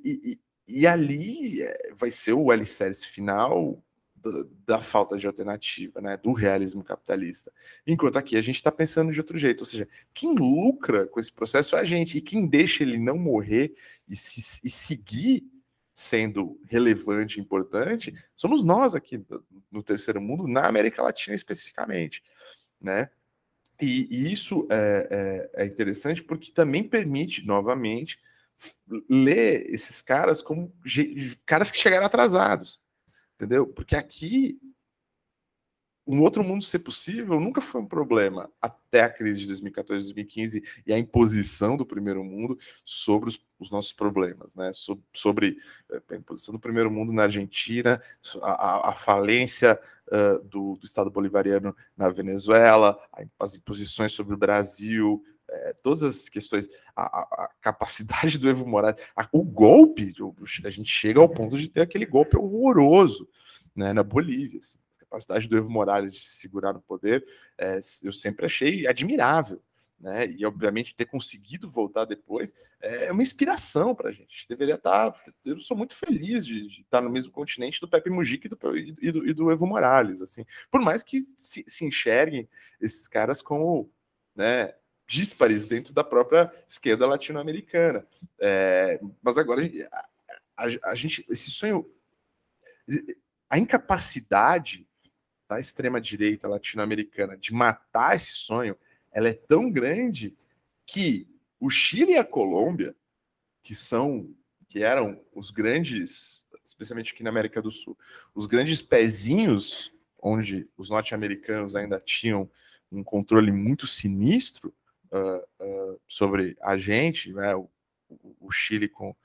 e, e ali eh, vai ser o alicerce final da, da, falta de alternativa, né, do realismo capitalista. Enquanto aqui a gente está pensando de outro jeito, ou seja, quem lucra com esse processo é a gente, e quem deixa ele não morrer e, se, e seguir sendo relevante, importante, somos nós aqui no terceiro mundo, na América Latina especificamente, né? E, e isso é, é, é, interessante porque também permite, novamente, ler esses caras como caras que chegaram atrasados, entendeu? Porque aqui um outro mundo ser possível nunca foi um problema até a crise de 2014, 2015 e a imposição do primeiro mundo sobre os, os nossos problemas, né? So, sobre eh, a imposição do primeiro mundo na Argentina, a, a falência uh, do, do, Estado bolivariano na Venezuela, as imposições sobre o Brasil, é, todas as questões, a, a, capacidade do Evo Morales, o golpe, a gente chega ao ponto de ter aquele golpe horroroso né, na Bolívia. Assim capacidade do Evo Morales de se segurar no poder, é, eu sempre achei admirável. Né? E obviamente ter conseguido voltar depois é uma inspiração para a gente. Deveria estar. Tá, eu sou muito feliz de, de estar no mesmo continente do Pepe Mujica e do, e do, e do Evo Morales, assim. Por mais que se, se enxerguem esses caras como, né, díspares dentro da própria esquerda latino-americana. É, mas agora a, a, a, gente, esse sonho, a incapacidade da extrema-direita latino-americana de matar esse sonho ela é tão grande que o Chile e a Colômbia, que são que eram os grandes, especialmente aqui na América do Sul, os grandes pezinhos onde os norte-americanos ainda tinham um controle muito sinistro uh, uh, sobre a gente, né? o, o Chile com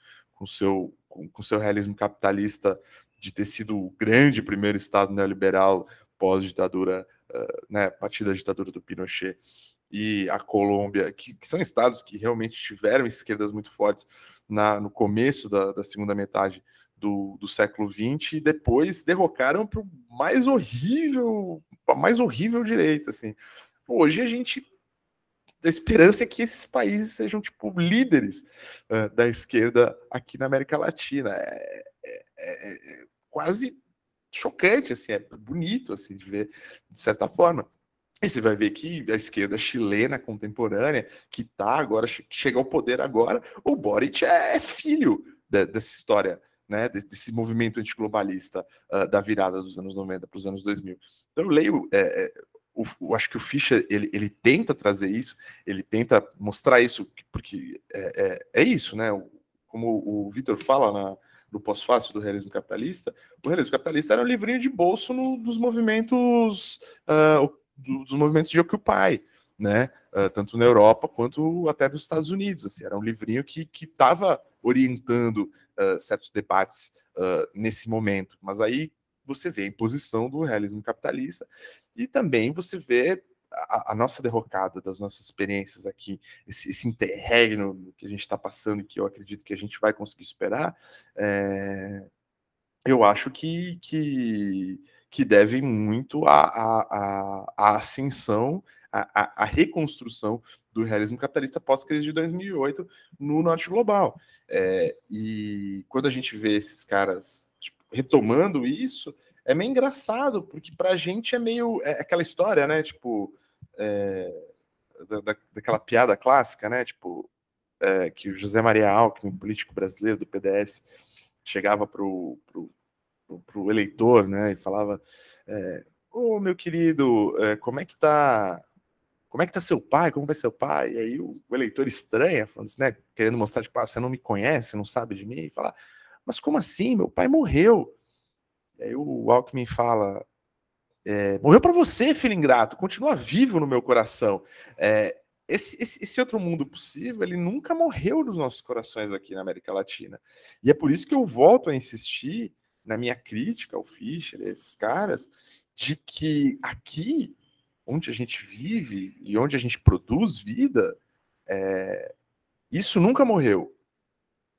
com seu com, com seu realismo capitalista de ter sido o grande primeiro estado neoliberal pós-ditadura, uh, né, a partir da ditadura do Pinochet, e a Colômbia, que, que, são estados que realmente tiveram esquerdas muito fortes na, no começo da, da segunda metade do, do século XX, e depois derrocaram para o mais horrível, a mais horrível direita. Assim. Hoje a gente a esperança é que esses países sejam tipo líderes uh, da esquerda aqui na América Latina. É, é, é, é, quase chocante, assim, é bonito assim de ver de certa forma. E você vai ver que a esquerda chilena contemporânea, que tá agora, chega ao poder agora, o Boric é, é filho de, dessa história, né, desse, desse movimento antiglobalista uh, da virada dos anos 90 para os anos 2000. Então eu leio é, é o, eu acho que o Fischer ele, ele tenta trazer isso, ele tenta mostrar isso, porque é, é, é isso, né? Como o Vitor fala na, no pós-fácil do realismo capitalista, o realismo capitalista era um livrinho de bolso no, dos movimentos uh, dos movimentos de Occupy, né? Uh, tanto na Europa quanto até nos Estados Unidos. Assim, era um livrinho que estava orientando uh, certos debates nesse momento. Mas aí você vê a imposição do realismo capitalista e também você vê a, a nossa derrocada das nossas experiências aqui, esse, esse interregno que a gente está passando que eu acredito que a gente vai conseguir superar, é, eu acho que, que, que deve muito à, à, à ascensão, à reconstrução do realismo capitalista pós-crise de 2008 no norte global. É, e quando a gente vê esses caras tipo, retomando isso, é meio engraçado, porque para a gente é meio é aquela história, né? Tipo, é, da, daquela piada clássica, né? Tipo, é, que o José Maria Alckmin, político brasileiro do PDS, chegava pro, pro, pro, pro eleitor, né? E falava: é, Ô, meu querido, é, como é que tá? Como é que tá seu pai? Como vai seu pai? E aí o, o eleitor estranha, falando assim, né? Querendo mostrar, tipo, ah, você não me conhece, não sabe de mim, e fala, mas como assim? Meu pai morreu. Aí o Alckmin fala: é, morreu para você, filho ingrato, continua vivo no meu coração. É, esse, esse, esse, outro mundo possível, ele nunca morreu nos nossos corações aqui na América Latina. E é por isso que eu volto a insistir na minha crítica ao Fischer, esses caras, de que aqui, onde a gente vive e onde a gente produz vida, é, isso nunca morreu.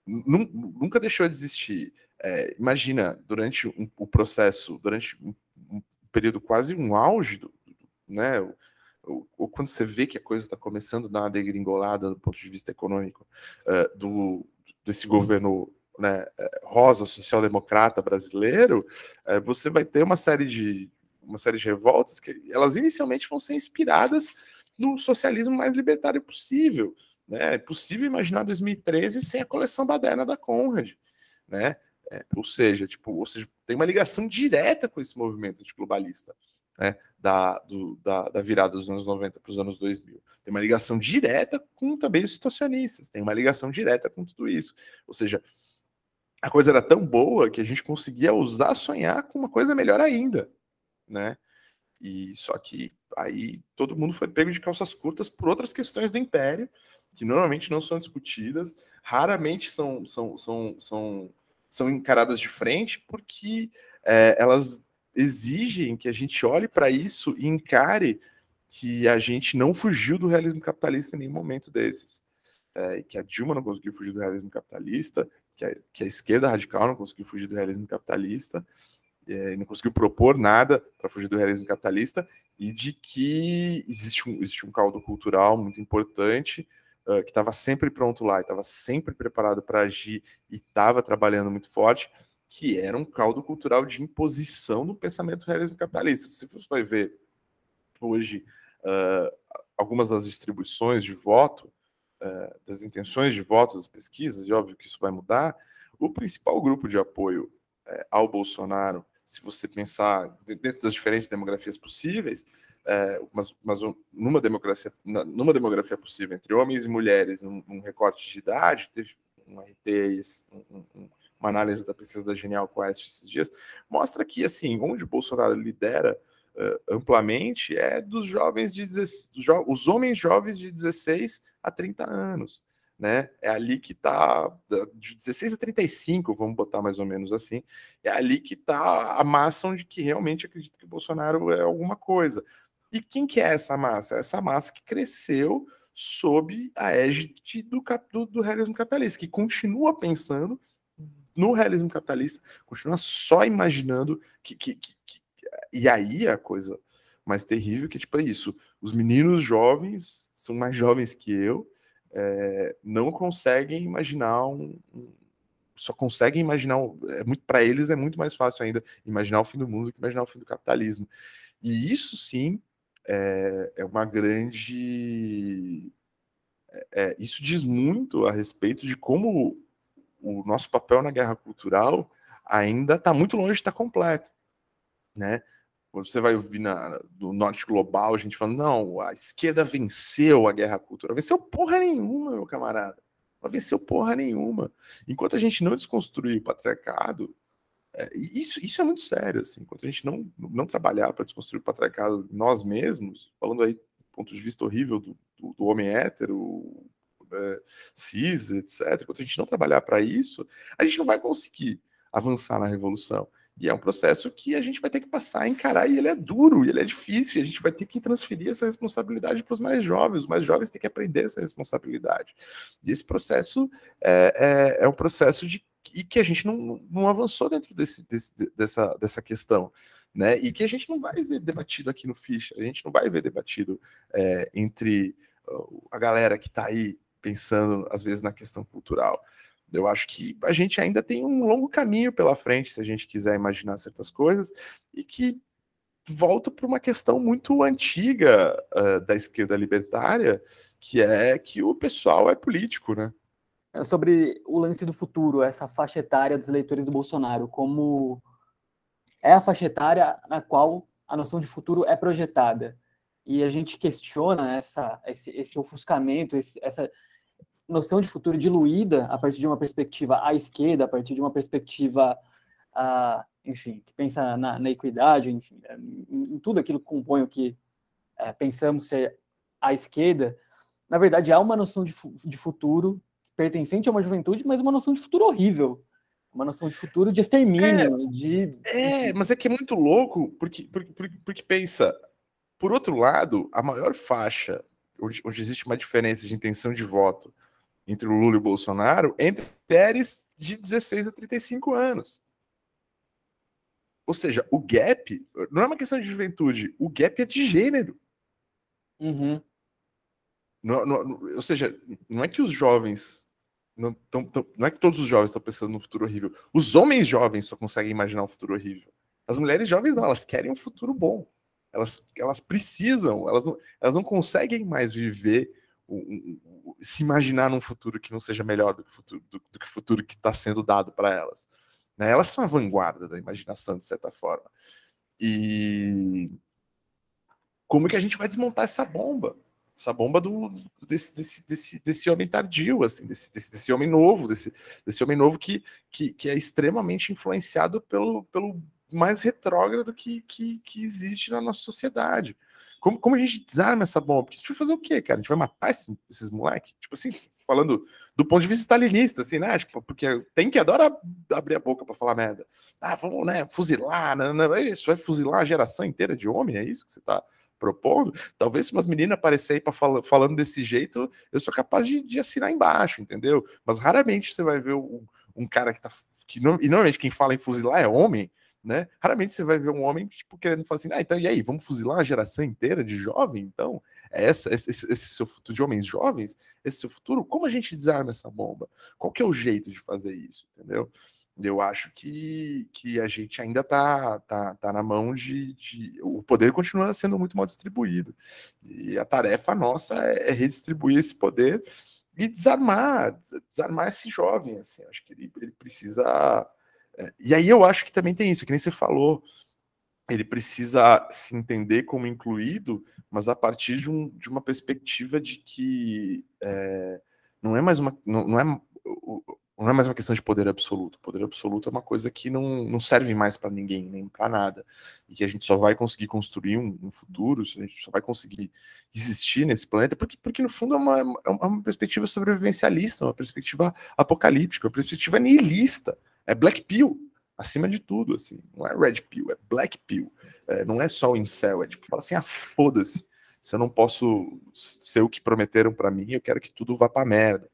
Nunca deixou de existir. É, imagina, durante um, o processo, durante um, um, período quase um auge, do, né? Ou, quando você vê que a coisa está começando a dar uma degringolada do ponto de vista econômico uh, do, desse governo né, é, rosa social-democrata brasileiro, uh, você vai ter uma série de uma série de revoltas que elas inicialmente vão ser inspiradas no socialismo mais libertário possível. Né? É possível imaginar 2013 sem a coleção baderna da Conrad, né? É, ou seja, tipo, ou seja, tem uma ligação direta com esse movimento antiglobalista, né, da, do, da, da, virada dos anos 90 para os anos 2000. Tem uma ligação direta com também os situacionistas, tem uma ligação direta com tudo isso. Ou seja, a coisa era tão boa que a gente conseguia usar sonhar com uma coisa melhor ainda, né? E só que aí todo mundo foi pego de calças curtas por outras questões do império, que normalmente não são discutidas, raramente são, são, são, são são encaradas de frente porque é, elas exigem que a gente olhe para isso e encare que a gente não fugiu do realismo capitalista em nenhum momento desses. É, que a Dilma não conseguiu fugir do realismo capitalista, que a, que a esquerda radical não conseguiu fugir do realismo capitalista, é, não conseguiu propor nada para fugir do realismo capitalista, e de que existe um, existe um caldo cultural muito importante uh, que estava sempre pronto lá, estava sempre preparado para agir e estava trabalhando muito forte, que era um caldo cultural de imposição do pensamento realismo capitalista. Se você vai ver hoje uh, algumas das distribuições de voto, uh, das intenções de voto das pesquisas, e óbvio que isso vai mudar, o principal grupo de apoio ao Bolsonaro, se você pensar dentro das diferentes demografias possíveis, é, mas, mas numa democracia, numa demografia possível entre homens e mulheres, num, num recorte de idade, teve um RT, um, um, uma análise da pesquisa da Genial Quest esses dias, mostra que assim, onde o Bolsonaro lidera uh, amplamente é dos jovens de 16, jo os homens jovens de 16 a 30 anos. Né? É ali que está, de 16 a 35, vamos botar mais ou menos assim, é ali que está a massa onde que realmente acredita que o Bolsonaro é alguma coisa. E quem que é essa massa? Essa massa que cresceu sob a égide do, do, do realismo capitalista, que continua pensando no realismo capitalista, continua só imaginando que, que, que, que, E aí a coisa mais terrível que tipo, é isso: os meninos jovens são mais jovens que eu, é, não conseguem imaginar um, um só conseguem imaginar, é muito para eles é muito mais fácil ainda imaginar o fim do mundo do que imaginar o fim do capitalismo. E isso sim é, é uma grande. É, isso diz muito a respeito de como o nosso papel na guerra cultural ainda está muito longe de estar tá completo, né? Você vai ouvir na, do norte global a gente falando, não, a esquerda venceu a guerra cultural. Venceu porra nenhuma, meu camarada. Venceu porra nenhuma. Enquanto a gente não desconstruir o patriarcado, é, isso, isso é muito sério, assim, enquanto a gente não, não trabalhar para desconstruir o patriarcado nós mesmos, falando aí do ponto de vista horrível do, do, do homem hétero, é, cis, etc., enquanto a gente não trabalhar para isso, a gente não vai conseguir avançar na revolução. E é um processo que a gente vai ter que passar a encarar, e ele é duro, e ele é difícil, e a gente vai ter que transferir essa responsabilidade para os mais jovens. Os mais jovens têm que aprender essa responsabilidade. E esse processo é, é, é um processo de e que a gente não, não avançou dentro desse, desse, dessa, dessa questão. Né? E que a gente não vai ver debatido aqui no Ficha, a gente não vai ver debatido é, entre a galera que está aí pensando, às vezes, na questão cultural. Eu acho que a gente ainda tem um longo caminho pela frente, se a gente quiser imaginar certas coisas, e que volta para uma questão muito antiga uh, da esquerda libertária, que é que o pessoal é político, né? É sobre o lance do futuro, essa faixa etária dos eleitores do Bolsonaro, como é a faixa etária na qual a noção de futuro é projetada. E a gente questiona essa, esse, esse ofuscamento, esse, essa noção de futuro diluída a partir de uma perspectiva à esquerda, a partir de uma perspectiva, enfim, que pensa na, na equidade, enfim, em, em, tudo aquilo que compõe o que é, pensamos ser à esquerda, na verdade há uma noção de, de futuro pertencente a uma juventude, mas uma noção de futuro horrível. Uma noção de futuro de extermínio, é, de... É, mas é que é muito louco, porque, porque, porque, porque pensa, por outro lado, a maior faixa onde, onde, existe uma diferença de intenção de voto entre o Lula e o Bolsonaro, entre mulheres de 16 a 35 anos. Ou seja, o gap não é uma questão de juventude, o gap é de gênero. Uhum. Não, não, ou seja, não é que os jovens. Não, tão, tão, não é que todos os jovens estão pensando no futuro horrível. Os homens jovens só conseguem imaginar um futuro horrível. As mulheres jovens não, elas querem um futuro bom. Elas, elas precisam, elas não, elas não conseguem mais viver, um, um, se imaginar num futuro que não seja melhor do que o futuro, do, do que futuro que está sendo dado para elas. Né? Elas são a vanguarda da imaginação, de certa forma. E como que a gente vai desmontar essa bomba? Essa bomba do desse, desse, desse, desse homem tardio, assim, desse, desse, desse, homem novo, desse, desse homem novo que, que, que é extremamente influenciado pelo, pelo mais retrógrado que, que, que existe na nossa sociedade. Como, como a gente desarma essa bomba? Porque a gente vai fazer o quê, cara? A gente vai matar esse, esses moleques? Tipo assim, falando do ponto de vista stalinista, assim, né? Tipo, porque tem que adora abrir a boca para falar merda. Ah, vamos, né, fuzilar, né, né, é isso, vai fuzilar a geração inteira de homem, é isso que você tá propondo, talvez se umas meninas aparecerem para fal falando desse jeito, eu sou capaz de, de, assinar embaixo, entendeu? Mas raramente você vai ver um, um cara que tá. Que não, e normalmente quem fala em fuzilar é homem, né? Raramente você vai ver um homem tipo, querendo falar assim, ah, então e aí, vamos fuzilar a geração inteira de jovem? Então, é essa, esse, esse, seu futuro de homens jovens, esse seu futuro, como a gente desarma essa bomba? Qual que é o jeito de fazer isso, entendeu? Eu acho que, que a gente ainda está tá, tá na mão de, de, O poder continua sendo muito mal distribuído. E a tarefa nossa é, é redistribuir esse poder e desarmar, desarmar esse jovem. Assim, acho que ele, ele precisa. É, e aí eu acho que também tem isso, que nem você falou. ele precisa se entender como incluído, mas a partir de, um, de uma perspectiva de que é, não é mais uma não, não, é, não é mais uma questão de poder absoluto. Poder absoluto é uma coisa que não, não serve mais para ninguém, nem para nada, e que a gente só vai conseguir construir um, um, futuro, a gente só vai conseguir existir nesse planeta, porque, porque no fundo é uma, é uma perspectiva sobrevivencialista, uma perspectiva apocalíptica, uma perspectiva nihilista, é Black Pill acima de tudo, assim. Não é red pill, é black pill. É, não é só o incel, é tipo, fala assim, ah, foda-se. Se eu não posso ser o que prometeram para mim, eu quero que tudo vá pra merda.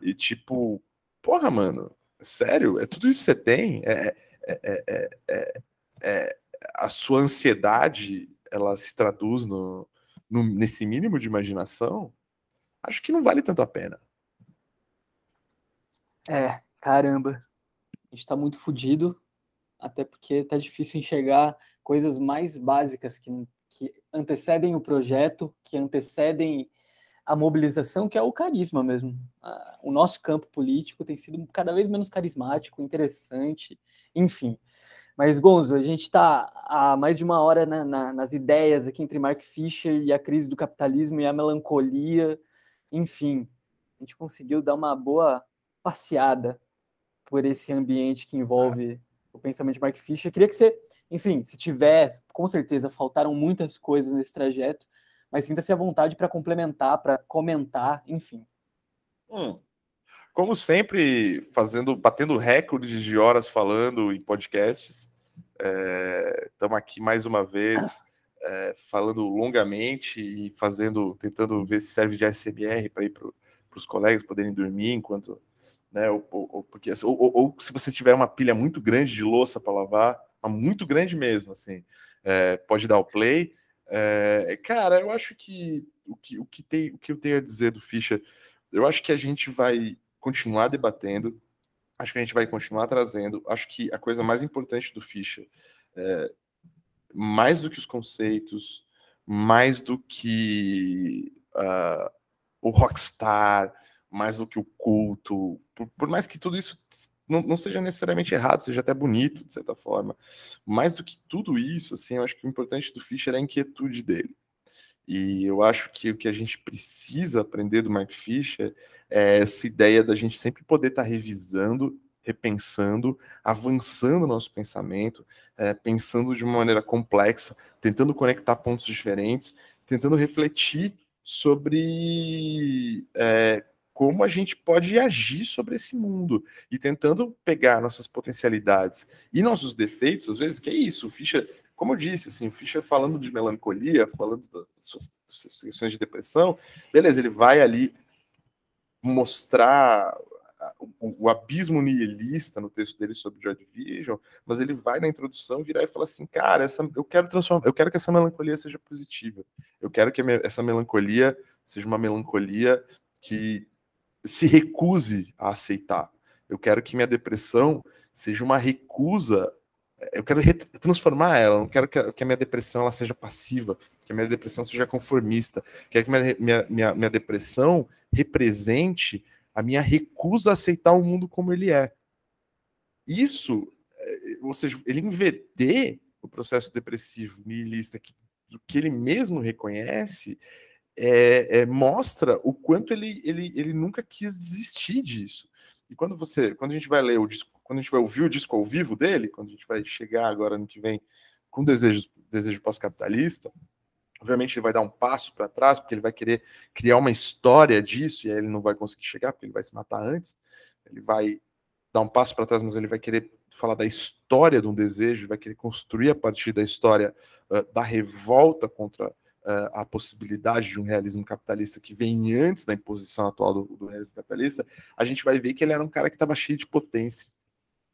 E tipo, porra, mano, sério? É tudo isso que você tem? É, é, é, é, a sua ansiedade, ela se traduz no, no, nesse mínimo de imaginação? Acho que não vale tanto a pena. É, caramba a gente está muito fodido, até porque está difícil enxergar coisas mais básicas que, que antecedem o projeto, que antecedem a mobilização, que é o carisma mesmo. O nosso campo político tem sido cada vez menos carismático, interessante, enfim. Mas, Gonzo, a gente está há mais de uma hora na, na, nas ideias aqui entre Mark Fisher e a crise do capitalismo e a melancolia, enfim. A gente conseguiu dar uma boa passeada por esse ambiente que envolve o pensamento de Mark Fisher. Queria que você, enfim, se tiver, com certeza faltaram muitas coisas nesse trajeto, mas sinta-se à vontade para complementar, para comentar, enfim. Hum. Como sempre, fazendo, batendo recordes de horas falando em podcasts. Estamos é, aqui mais uma vez é, falando longamente e fazendo, tentando ver se serve de ASMR para ir para os colegas poderem dormir enquanto né? Ou, ou, porque, assim, ou, ou, se você tiver uma pilha muito grande de louça para lavar, muito grande mesmo, assim, é, pode dar o play. É, cara, eu acho que o, que o que tem o que eu tenho a dizer do Fischer, eu acho que a gente vai continuar debatendo, acho que a gente vai continuar trazendo. Acho que a coisa mais importante do Fischer, é, mais do que os conceitos, mais do que uh, o rockstar, mais do que o culto, por, por mais que tudo isso não, não, seja necessariamente errado, seja até bonito, de certa forma, mais do que tudo isso, assim, eu acho que o importante do Fischer é a inquietude dele. E eu acho que o que a gente precisa aprender do Mark Fisher é essa ideia da gente sempre poder estar tá revisando, repensando, avançando o nosso pensamento, é, pensando de uma maneira complexa, tentando conectar pontos diferentes, tentando refletir sobre é, como a gente pode agir sobre esse mundo e tentando pegar nossas potencialidades e nossos defeitos, às vezes, que é isso, o Fischer, como eu disse, assim, o Fischer falando de melancolia, falando das suas, questões de depressão, beleza, ele vai ali mostrar o, o, abismo nihilista no texto dele sobre Joy Division, mas ele vai na introdução virar e falar assim, cara, essa, eu quero transformar, eu quero que essa melancolia seja positiva, eu quero que essa melancolia seja uma melancolia que se recuse a aceitar. Eu quero que minha depressão seja uma recusa. Eu quero transformar ela. Eu não quero que a, minha depressão ela seja passiva, que a minha depressão seja conformista. Quero que minha, minha, minha, minha depressão represente a minha recusa a aceitar o mundo como ele é. Isso, é, ou seja, ele inverter o processo depressivo nihilista que, que ele mesmo reconhece é, é, mostra o quanto ele, ele, ele nunca quis desistir disso. E quando você, quando a gente vai ler o disco, quando a gente vai ouvir o disco ao vivo dele, quando a gente vai chegar agora no que vem com desejo, desejo pós-capitalista, obviamente ele vai dar um passo para trás, porque ele vai querer criar uma história disso, e aí ele não vai conseguir chegar, porque ele vai se matar antes. Ele vai dar um passo para trás, mas ele vai querer falar da história de um desejo, vai querer construir a partir da história uh, da revolta contra uh, a possibilidade de um realismo capitalista que vem antes da imposição atual do, do realismo capitalista, a gente vai ver que ele era um cara que estava cheio de potência,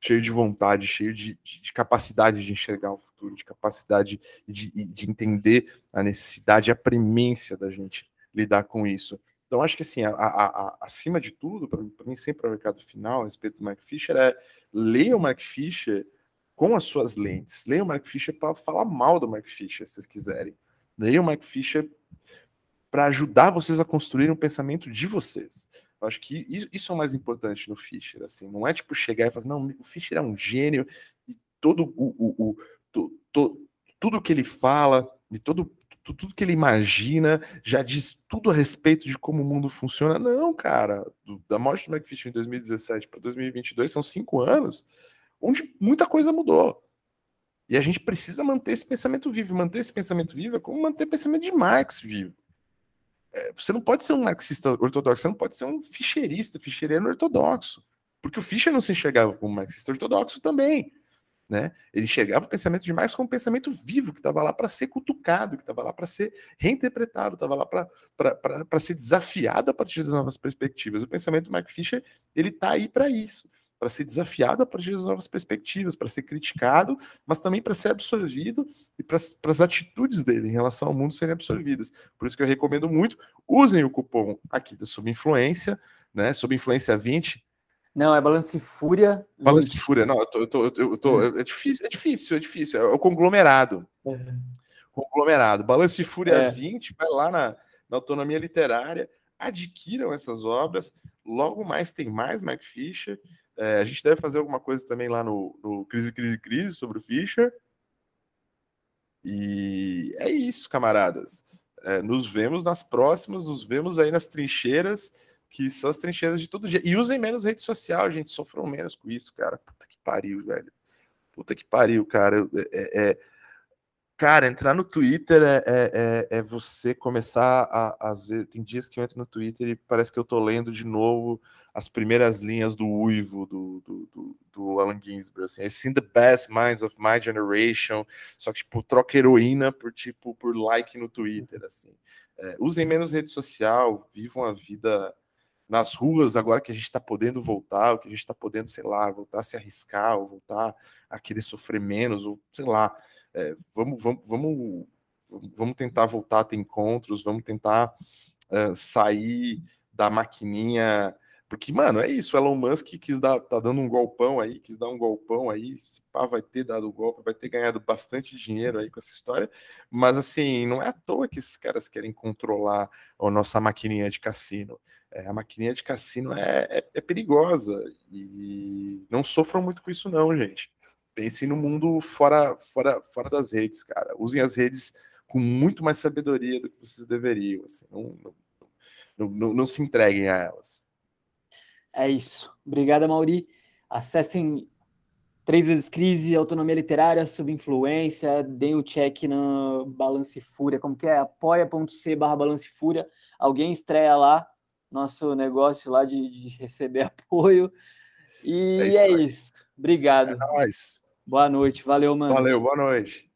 cheio de vontade, cheio de, de, de, capacidade de enxergar o futuro, de capacidade de, de entender a necessidade, a premência da gente lidar com isso. Então, acho que assim, a, a, a, acima de tudo, para mim, sempre o recado final a respeito do Mark Fisher é ler o Mark Fisher com as suas lentes. Leia o Mark Fisher para falar mal do Mark Fisher, se vocês quiserem. Leiam Mike Fisher para ajudar vocês a construir um pensamento de vocês. Eu acho que isso é o mais importante no Fischer, assim, não é tipo chegar e falar, não, o Fischer é um gênio e todo o, o, o to, to, tudo que ele fala, de todo tudo que ele imagina, já diz tudo a respeito de como o mundo funciona. Não, cara, do, da morte do McFish em 2017 para 2022 são cinco anos, onde muita coisa mudou. E a gente precisa manter esse pensamento vivo. Manter esse pensamento vivo é como manter o pensamento de Marx vivo. É, você não pode ser um marxista ortodoxo, você não pode ser um ficheirista, ficheiriano ortodoxo. Porque o Fischer não se enxergava como marxista ortodoxo também. Né? Ele chegava o pensamento de Marx como um pensamento vivo, que estava lá para ser cutucado, que estava lá para ser reinterpretado, estava lá para ser desafiado a partir das novas perspectivas. O pensamento do Mark Fisher ele está aí para isso, para ser desafiado a partir das novas perspectivas, para ser criticado, mas também para ser absorvido e para as atitudes dele em relação ao mundo serem absorvidas. Por isso que eu recomendo muito, usem o cupom aqui da Subinfluência, né? Subinfluência 20, não, é Balance Fúria. Balance de Fúria, não, eu tô, eu tô, eu tô, é difícil, é difícil, é difícil. É o conglomerado. Uhum. Conglomerado. Balance Fúria é. 20, vai lá na, na autonomia literária, adquiram essas obras. Logo mais tem mais Mark Fisher. É, a gente deve fazer alguma coisa também lá no, no Crise, Crise, Crise sobre o Fischer. E é isso, camaradas. É, nos vemos nas próximas, nos vemos aí nas trincheiras que são as trincheiras de todo dia. E usem menos rede social, gente. Sofram menos com isso, cara. Puta que pariu, velho. Puta que pariu, cara. É, é... Cara, entrar no Twitter é, é, é, é você começar a. Às vezes, tem dias que eu entro no Twitter e parece que eu tô lendo de novo as primeiras linhas do Uivo, do, do, do, do Alan Ginsberg. Assim. I've seen the best minds of my generation. Só que, tipo, troca heroína por, tipo, por like no Twitter, assim. É, usem menos rede social, vivam a vida nas ruas, agora que a gente está podendo voltar, que a gente está podendo, sei lá, voltar a se arriscar, ou voltar a querer sofrer menos, ou sei lá, é, vamos, vamos, vamos, vamos tentar voltar a ter encontros, vamos tentar uh, sair da maquininha porque, mano, é isso. Elon Musk quis dar, tá dando um golpão aí, quis dar um golpão aí. Se pá, vai ter dado o golpe, vai ter ganhado bastante dinheiro aí com essa história. Mas, assim, não é à toa que esses caras querem controlar a nossa maquininha de cassino. É, a maquininha de cassino é, é, é, perigosa. E não sofram muito com isso, não, gente. Pensem no mundo fora, fora, fora das redes, cara. Usem as redes com muito mais sabedoria do que vocês deveriam. Assim. não, não, não, não se entreguem a elas. É isso. Obrigada, Mauri. Acessem Três vezes crise, autonomia literária, subinfluência, deem o um check no Balance Fúria, como que é? apoia.c barra Balance Fúria. Alguém estreia lá nosso negócio lá de, de receber apoio. E é isso. É isso. Obrigado. É nóis. Boa noite. Valeu, mano. Valeu, boa noite.